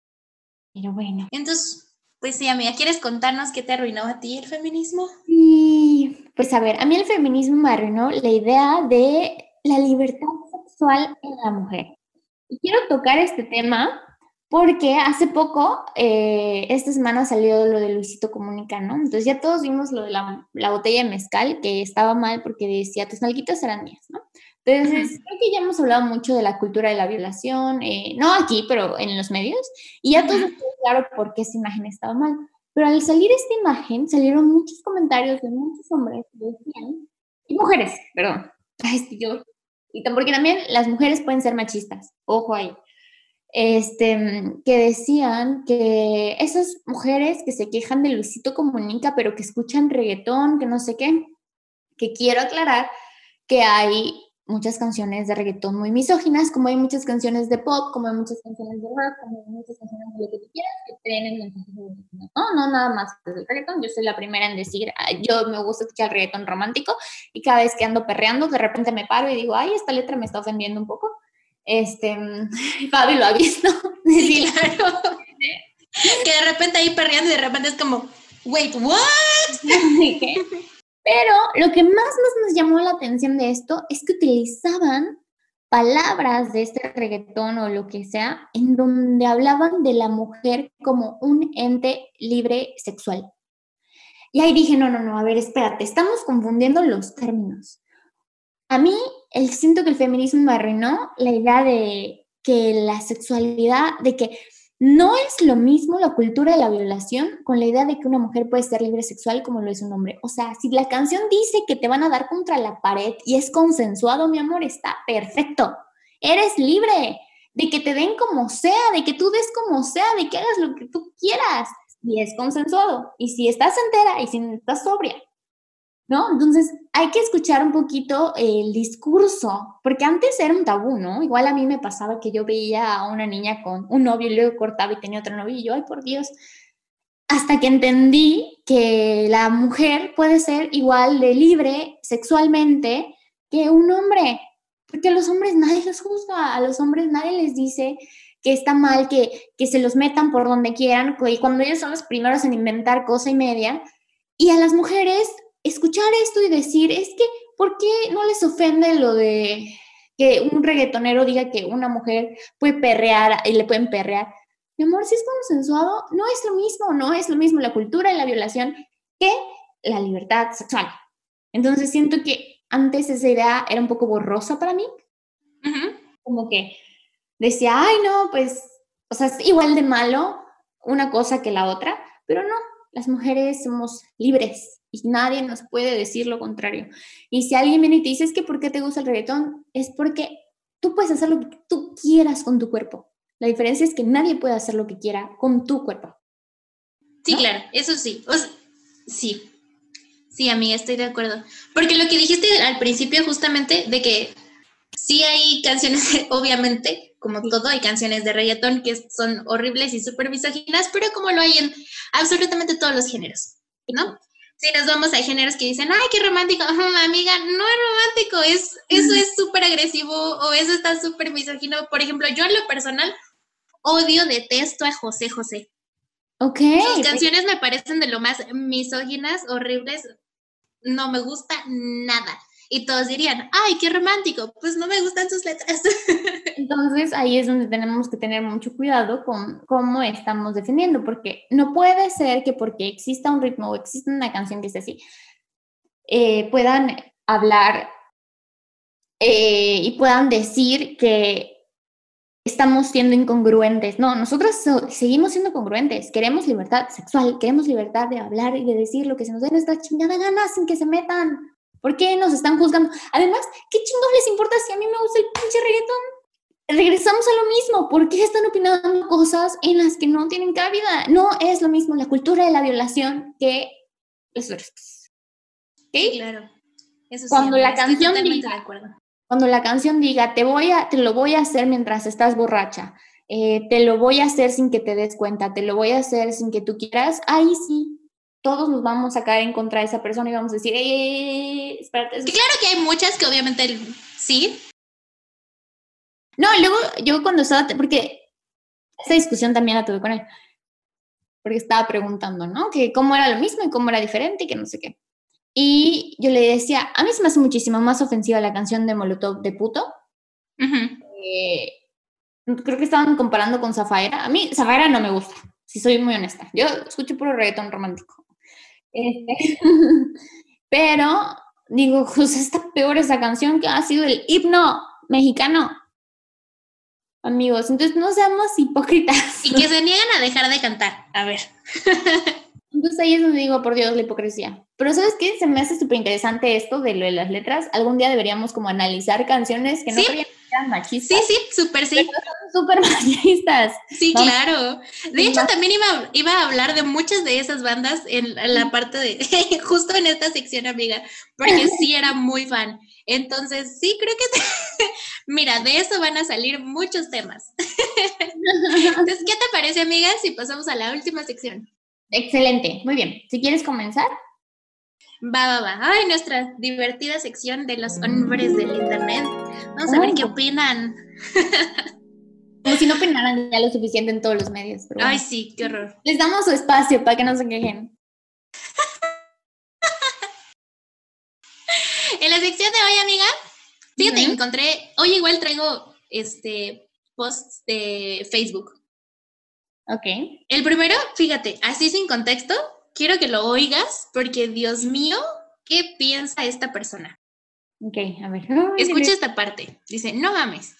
Pero bueno. Entonces, pues sí, amiga, ¿quieres contarnos qué te arruinó a ti el feminismo? Sí, pues a ver, a mí el feminismo me arruinó la idea de la libertad sexual en la mujer. Y quiero tocar este tema porque hace poco, eh, esta semana salió lo de Luisito Comunica, ¿no? Entonces ya todos vimos lo de la, botella de mezcal, que estaba mal porque decía, tus nalguitas eran mías, Entonces, creo que ya hemos hablado mucho de la cultura de la violación, eh, no aquí, pero en los medios, y ya todos uh claro por qué esa imagen estaba mal. Pero al salir esta imagen, salieron muchos comentarios de muchos hombres que decían, y mujeres, perdón, Ay, yo, y porque también las mujeres pueden ser machistas, ojo ahí. Este, que decían que esas mujeres que se quejan de Luisito Comunica, pero que escuchan reggaetón, que no sé qué, que quiero aclarar que hay muchas canciones de reggaetón muy misóginas, como hay muchas canciones de pop, como hay muchas canciones de rock, como hay muchas canciones de lo que tú quieras que tienen mensajes de No, no, nada más del reggaetón. Yo soy la primera en decir, yo me gusta escuchar reggaetón romántico y cada vez que ando perreando, de repente me paro y digo, ay, esta letra me está ofendiendo un poco. Este, Fabi lo ha visto. Sí, claro. que de repente ahí perreando y de repente es como, wait, what? Pero lo que más nos, llamó la atención de esto es que utilizaban palabras de este reggaetón o lo que sea, en donde hablaban de la mujer como un ente libre sexual. Y ahí dije, no, no, no, a ver, espérate, estamos confundiendo los términos. A mí el, siento que el feminismo me arruinó la idea de que la sexualidad, de que no es lo mismo la cultura de la violación con la idea de que una mujer puede ser libre sexual como lo es un hombre. O sea, si la canción dice que te van a dar contra la pared y es consensuado, mi amor, está perfecto. Eres libre de que te den como sea, de que tú des como sea, de que hagas lo que tú quieras. Y es consensuado. Y si estás entera y si estás sobria ¿no? Entonces hay que escuchar un poquito el discurso, porque antes era un tabú, ¿no? Igual a mí me pasaba que yo veía a una niña con un novio y luego cortaba y tenía otro novio y yo, ay, por Dios, hasta que entendí que la mujer puede ser igual de libre sexualmente que un hombre, porque a los hombres nadie los juzga, a los hombres nadie les dice que está mal que, que se los metan por donde quieran, y cuando ellos son los primeros en inventar cosa y media, y a las mujeres escuchar esto y decir, es que, ¿por qué no les ofende lo de que un reggaetonero diga que una mujer puede perrear y le pueden perrear? Mi amor, si es consensuado, no es lo mismo, no es lo mismo la cultura y la violación que la libertad sexual. Entonces siento que antes esa idea era un poco borrosa para mí. Como que decía, ay, no, pues, o sea, es igual de malo una cosa que la otra, pero no, las mujeres somos libres y nadie nos puede decir lo contrario. Y si alguien viene y te dice, es que ¿por qué te gusta el reggaetón? Es porque tú puedes hacer lo que tú quieras con tu cuerpo. La diferencia es que nadie puede hacer lo que quiera con tu cuerpo. Sí, claro, eso sí. sí. Sí, amiga, estoy de acuerdo. Porque lo que dijiste al principio justamente de que sí hay canciones, obviamente, como todo, hay canciones de reggaetón que son horribles y súper misóginas, pero como lo hay en absolutamente todos los géneros, ¿no? Si nos vamos a géneros que dicen, ay, qué romántico, amiga, no es romántico, es, eso es súper agresivo o eso está súper misógino. Por ejemplo, yo en lo personal odio, detesto a José José. Ok. Sus canciones me parecen de lo más misóginas, horribles, no me gusta nada. Y todos dirían, ay, qué romántico, pues no me gustan sus letras. Entonces ahí es donde tenemos que tener mucho cuidado con cómo estamos defendiendo, porque no puede ser que porque exista un ritmo o exista una canción que esté así, eh, puedan hablar eh, y puedan decir que estamos siendo incongruentes. No, nosotros seguimos siendo congruentes. Queremos libertad sexual, queremos libertad de hablar y de decir lo que se nos dé nuestra chingada gana sin que se metan. ¿Por qué nos están juzgando? Además, ¿qué chingos les importa si a mí me gusta el pinche reggaetón? Regresamos a lo mismo. ¿Por qué están opinando cosas en las que no tienen cabida? No es lo mismo la cultura de la violación que los otros. ¿Ok? Claro. Eso Cuando la canción diga, cuando la canción diga, te voy a, te lo voy a hacer mientras estás borracha, eh, te lo voy a hacer sin que te des cuenta, te lo voy a hacer sin que tú quieras, ahí sí, todos nos vamos a caer en contra de esa persona y vamos a decir, eh, espérate. Claro que hay muchas que obviamente sí. No, luego yo cuando estaba, porque esa discusión también la tuve con él, porque estaba preguntando, ¿no? Que cómo era lo mismo y cómo era diferente y que no sé qué. Y yo le decía, a mí se me hace muchísimo más ofensiva la canción de Molotov de puto. Eh, creo que estaban comparando con Zafaira. A mí Zafaira no me gusta, si soy muy honesta. Yo escucho puro reggaetón romántico. Este, pero digo, pues está peor esa canción que ha sido el himno mexicano. Amigos, entonces no seamos hipócritas. Y que se niegan a dejar de cantar. A ver. Entonces ahí es donde digo, por Dios, la hipocresía. Pero ¿sabes qué? Se me hace súper interesante esto de lo de las letras. Algún día deberíamos como analizar canciones que no ¿Sí? Eran machistas. Sí, sí, súper sí. Súper machistas. Sí, claro. De hecho, también iba, iba a hablar de muchas de esas bandas en, la parte de, justo en esta sección, amiga, porque sí era muy fan. Entonces, sí, creo que, mira, de eso van a salir muchos temas. Entonces, ¿qué te parece, amiga, si pasamos a la última sección? Excelente, muy bien. Si quieres comenzar. Va, va, va. Ay, nuestra divertida sección de los hombres del Internet. Vamos a ver qué opinan. Como si no opinaran ya lo suficiente en todos los medios. Ay, sí, qué horror. Les damos su espacio para que no se quejen. en la sección de hoy, amiga, fíjate, encontré, hoy igual traigo este posts de Facebook Ok. El primero, fíjate, así sin contexto, quiero que lo oigas porque, Dios mío, ¿qué piensa esta persona? Ok, a ver. Escucha esta parte. Dice, no mames,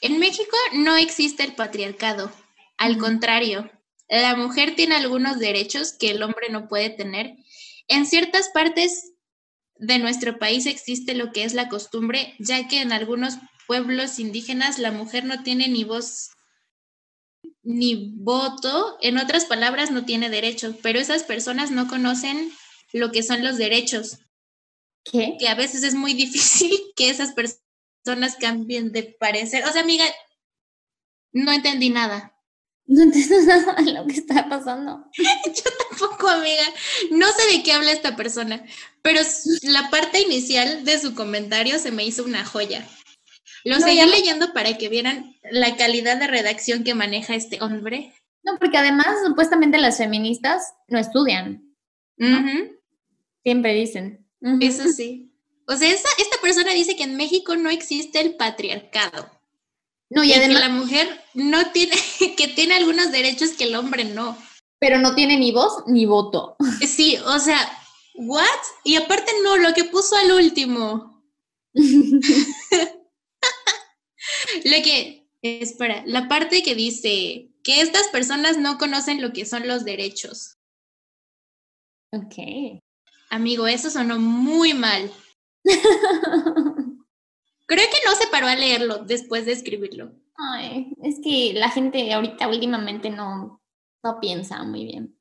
en México no existe el patriarcado. Al contrario, la mujer tiene algunos derechos que el hombre no puede tener. En ciertas partes de nuestro país existe lo que es la costumbre, ya que en algunos pueblos indígenas la mujer no tiene ni voz ni voto, en otras palabras, no tiene derechos, pero esas personas no conocen lo que son los derechos. ¿Qué? Que a veces es muy difícil que esas personas cambien de parecer. O sea, amiga, no entendí nada. No entiendo nada de lo que está pasando. Yo tampoco, amiga. No sé de qué habla esta persona, pero la parte inicial de su comentario se me hizo una joya. Lo seguí leyendo para que vieran la calidad de redacción que maneja este hombre. No, porque además supuestamente las feministas no estudian. Siempre dicen. Eso sí. O sea, esta persona dice que en México no existe el patriarcado. No, y, además que la mujer no tiene, que tiene algunos derechos que el hombre no. Pero no tiene ni voz ni voto. Sí, o sea, ¿what? Y aparte no, lo que puso al último. Lo que, espera, la parte que dice que estas personas no conocen lo que son los derechos. Ok. Amigo, eso sonó muy mal. Creo que no se paró a leerlo después de escribirlo. Ay, es que la gente ahorita últimamente no, no piensa muy bien.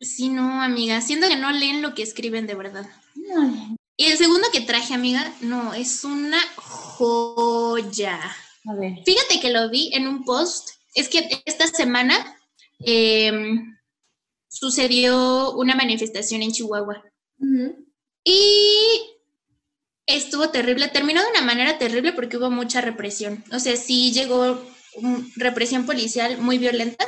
Sí, no, amiga, siendo que no leen lo que escriben de verdad. Y el segundo que traje, amiga, no, es una joya. A ver. Fíjate que lo vi en un post. Es que esta semana em, sucedió una manifestación en Chihuahua. Y estuvo terrible. Terminó de una manera terrible porque hubo mucha represión. O sea, sí llegó represión policial muy violenta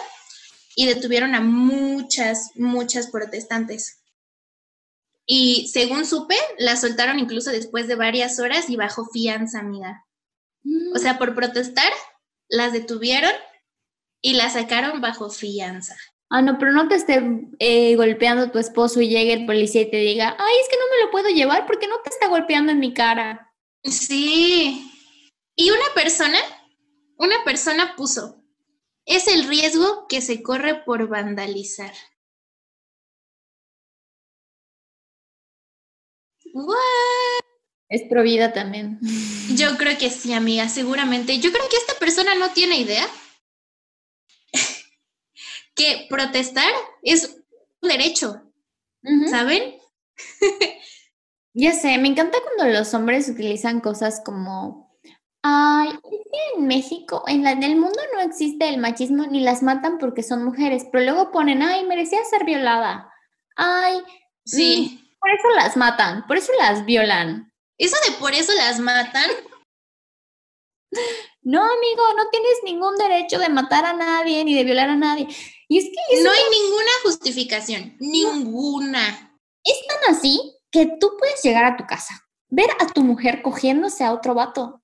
y detuvieron a muchas, muchas protestantes. Y según supe, la soltaron incluso después de varias horas y bajo fianza, amiga. Mm. O sea, por protestar, las detuvieron y la sacaron bajo fianza. Ah, no, pero no te esté eh, golpeando tu esposo y llegue el policía y te diga, ay, es que no me lo puedo llevar porque no te está golpeando en mi cara. Sí. Y una persona, una persona puso, es el riesgo que se corre por vandalizar. What? Es provida también. Yo creo que sí, amiga, seguramente. Yo creo que esta persona no tiene idea que protestar es un derecho, ¿saben? ya sé, me encanta cuando los hombres utilizan cosas como, ay, en México, en, la, en el mundo no existe el machismo ni las matan porque son mujeres, pero luego ponen, ay, merecía ser violada, ay, sí. Mm, por eso las matan, por eso las violan. Eso de por eso las matan no, amigo, no tienes ningún derecho de matar a nadie ni de violar a nadie. Y es que no hay ninguna justificación, ninguna. Es tan así que tú puedes llegar a tu casa, ver a tu mujer cogiéndose a otro vato.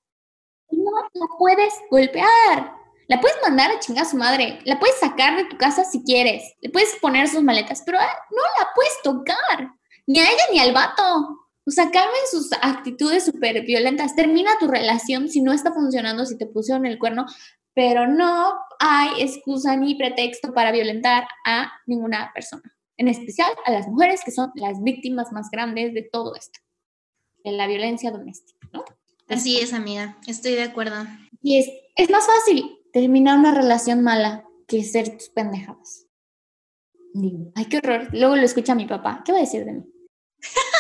Y no la puedes golpear. La puedes mandar a chingar a su madre. La puedes sacar de tu casa si quieres. Le puedes poner sus maletas, pero no la puedes tocar. Ni a ella ni al vato. O sea, calmen sus actitudes súper violentas. Termina tu relación si no está funcionando, si te pusieron el cuerno, pero no hay excusa ni pretexto para violentar a ninguna persona, en especial a las mujeres que son las víctimas más grandes de todo esto, de la violencia doméstica, ¿no? Así es, amiga, estoy de acuerdo. Y es, es más fácil terminar una relación mala que ser tus pendejadas. Digo, ay, qué horror. Luego lo escucha mi papá. ¿Qué va a decir de mí?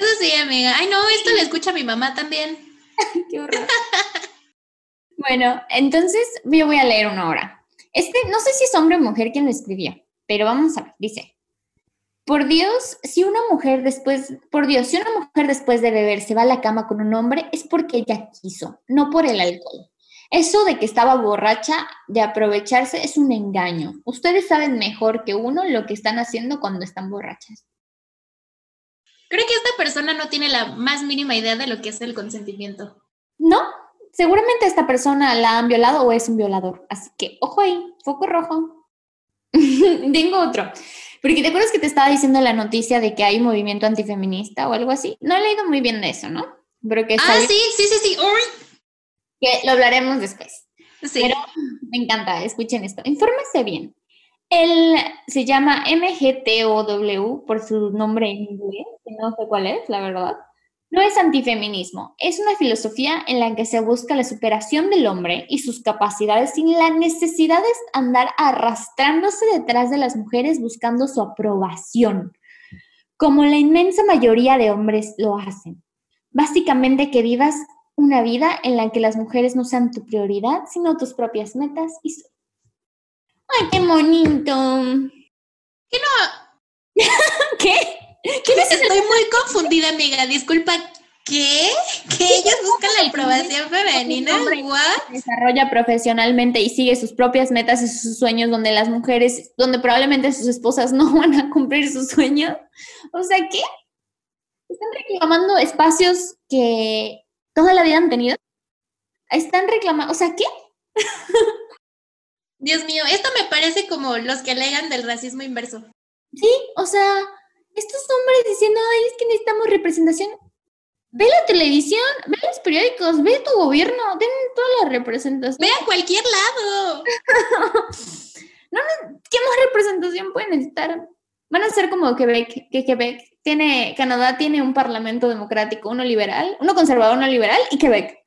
Eso sí, amiga. Ay, no, esto le escucha a mi mamá también. Qué horror. bueno, entonces yo voy a leer una hora. Este, no sé si es hombre o mujer quien lo escribió, pero vamos a ver. Dice, por Dios, si una mujer después, por Dios, si una mujer después de beber se va a la cama con un hombre, es porque ella quiso, no por el alcohol. Eso de que estaba borracha, de aprovecharse, es un engaño. Ustedes saben mejor que uno lo que están haciendo cuando están borrachas. Creo que esta persona no tiene la más mínima idea de lo que es el consentimiento. No, seguramente esta persona la han violado o es un violador. Así que, ojo ahí, foco rojo. Tengo otro. Porque te acuerdas que te estaba diciendo la noticia de que hay un movimiento antifeminista o algo así. No he leído muy bien de eso, ¿no? Pero que ah, sí, sí, sí, sí. Que lo hablaremos después. Sí. Pero me encanta, escuchen esto. Infórmese bien. Él se llama MGTOW por su nombre en inglés, que no sé cuál es, la verdad. No es antifeminismo, es una filosofía en la que se busca la superación del hombre y sus capacidades sin la necesidad de andar arrastrándose detrás de las mujeres buscando su aprobación, como la inmensa mayoría de hombres lo hacen. Básicamente que vivas una vida en la que las mujeres no sean tu prioridad, sino tus propias metas y. Ay, qué bonito. ¿Qué no? ¿Qué? ¿Qué Estoy muy confundida, amiga. Disculpa. ¿Qué? ¿Que ellos buscan la aprobación femenina? ¿What? Desarrolla profesionalmente y sigue sus propias metas y sus sueños donde las mujeres, donde probablemente sus esposas no van a cumplir sus sueños. O sea, ¿qué? Están reclamando espacios que toda la vida han tenido. Están reclamando, o sea, ¿qué? Dios mío, esto me parece como los que alegan del racismo inverso. Sí, o sea, estos hombres diciendo, ay, es que necesitamos representación. Ve la televisión, ve los periódicos, ve tu gobierno, ten toda la representación. Ve a cualquier lado. no, ¿qué más representación pueden necesitar? Van a ser como Quebec, que Quebec tiene, Canadá tiene un parlamento democrático, uno liberal, uno conservador, uno liberal, y Quebec.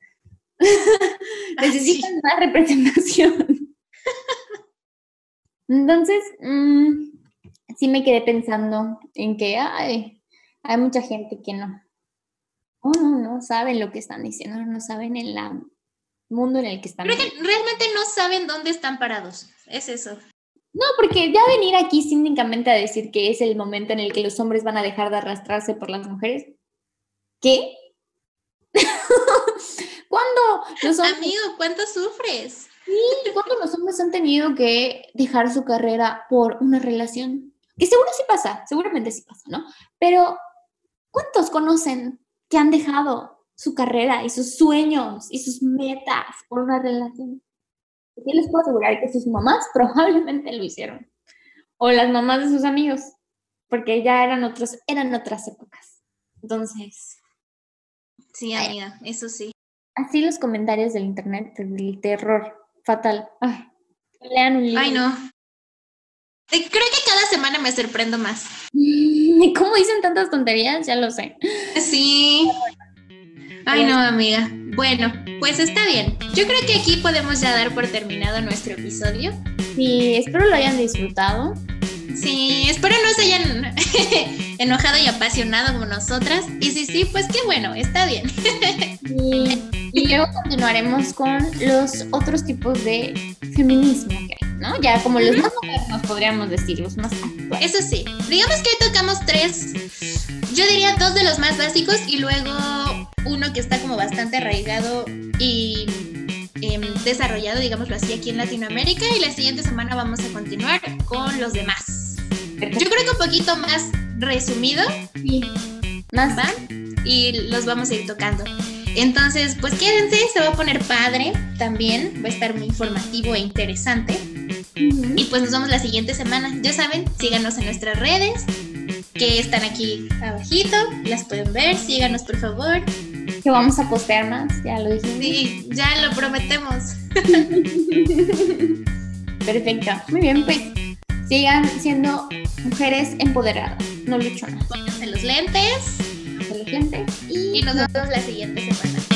Necesitan más representación. Entonces, mm, sí me quedé pensando en que hay, mucha gente que no, no, no saben lo que están diciendo, no saben en la mundo en el que están. Creo que realmente no saben dónde están parados. Es eso. No, porque ya venir aquí cínicamente a decir que es el momento en el que los hombres van a dejar de arrastrarse por las mujeres. ¿Qué? ¿Cuándo los hombres... Amigo, ¿cuánto sufres? Sí, ¿cuándo los hombres han tenido que dejar su carrera por una relación? Que seguro sí pasa, seguramente sí pasa, ¿no? Pero, ¿cuántos conocen que han dejado su carrera y sus sueños y sus metas por una relación? Yo les puedo asegurar que sus mamás probablemente lo hicieron. O las mamás de sus amigos, porque ya eran, otros, eran otras épocas. Entonces. Sí, amiga, eso sí. Así los comentarios del internet, del terror fatal. Ay, lean un libro. Ay, no. Creo que cada semana me sorprendo más. ¿Cómo dicen tantas tonterías? Ya lo sé. Sí. Ay, no, amiga. Bueno, pues está bien. Yo creo que aquí podemos ya dar por terminado nuestro episodio. Sí, espero lo hayan disfrutado. Sí, espero no se hayan enojado y apasionado como nosotras. Y si sí, pues qué bueno, está bien. y luego continuaremos con los otros tipos de feminismo ¿no? Ya como los más modernos podríamos decir, los más Eso sí, digamos que hoy tocamos tres, yo diría dos de los más básicos y luego uno que está como bastante arraigado y em, desarrollado, digámoslo así, aquí en Latinoamérica y la siguiente semana vamos a continuar con los demás. Yo creo que un poquito más resumido. Sí. Más. ¿Van? Y los vamos a ir tocando. Entonces, pues quédense, se va a poner padre también, va a estar muy informativo e interesante. Y pues nos vemos la siguiente semana. Ya saben, síganos en nuestras redes, que están aquí abajito, las pueden ver, síganos por favor. Que vamos a postear más, ya lo dijimos. Sí, ya lo prometemos. Perfecto, muy bien, pues sigan siendo mujeres empoderadas, no luchonas. Pónganse los lentes. Pónganse los lentes y, y nos vemos la siguiente semana.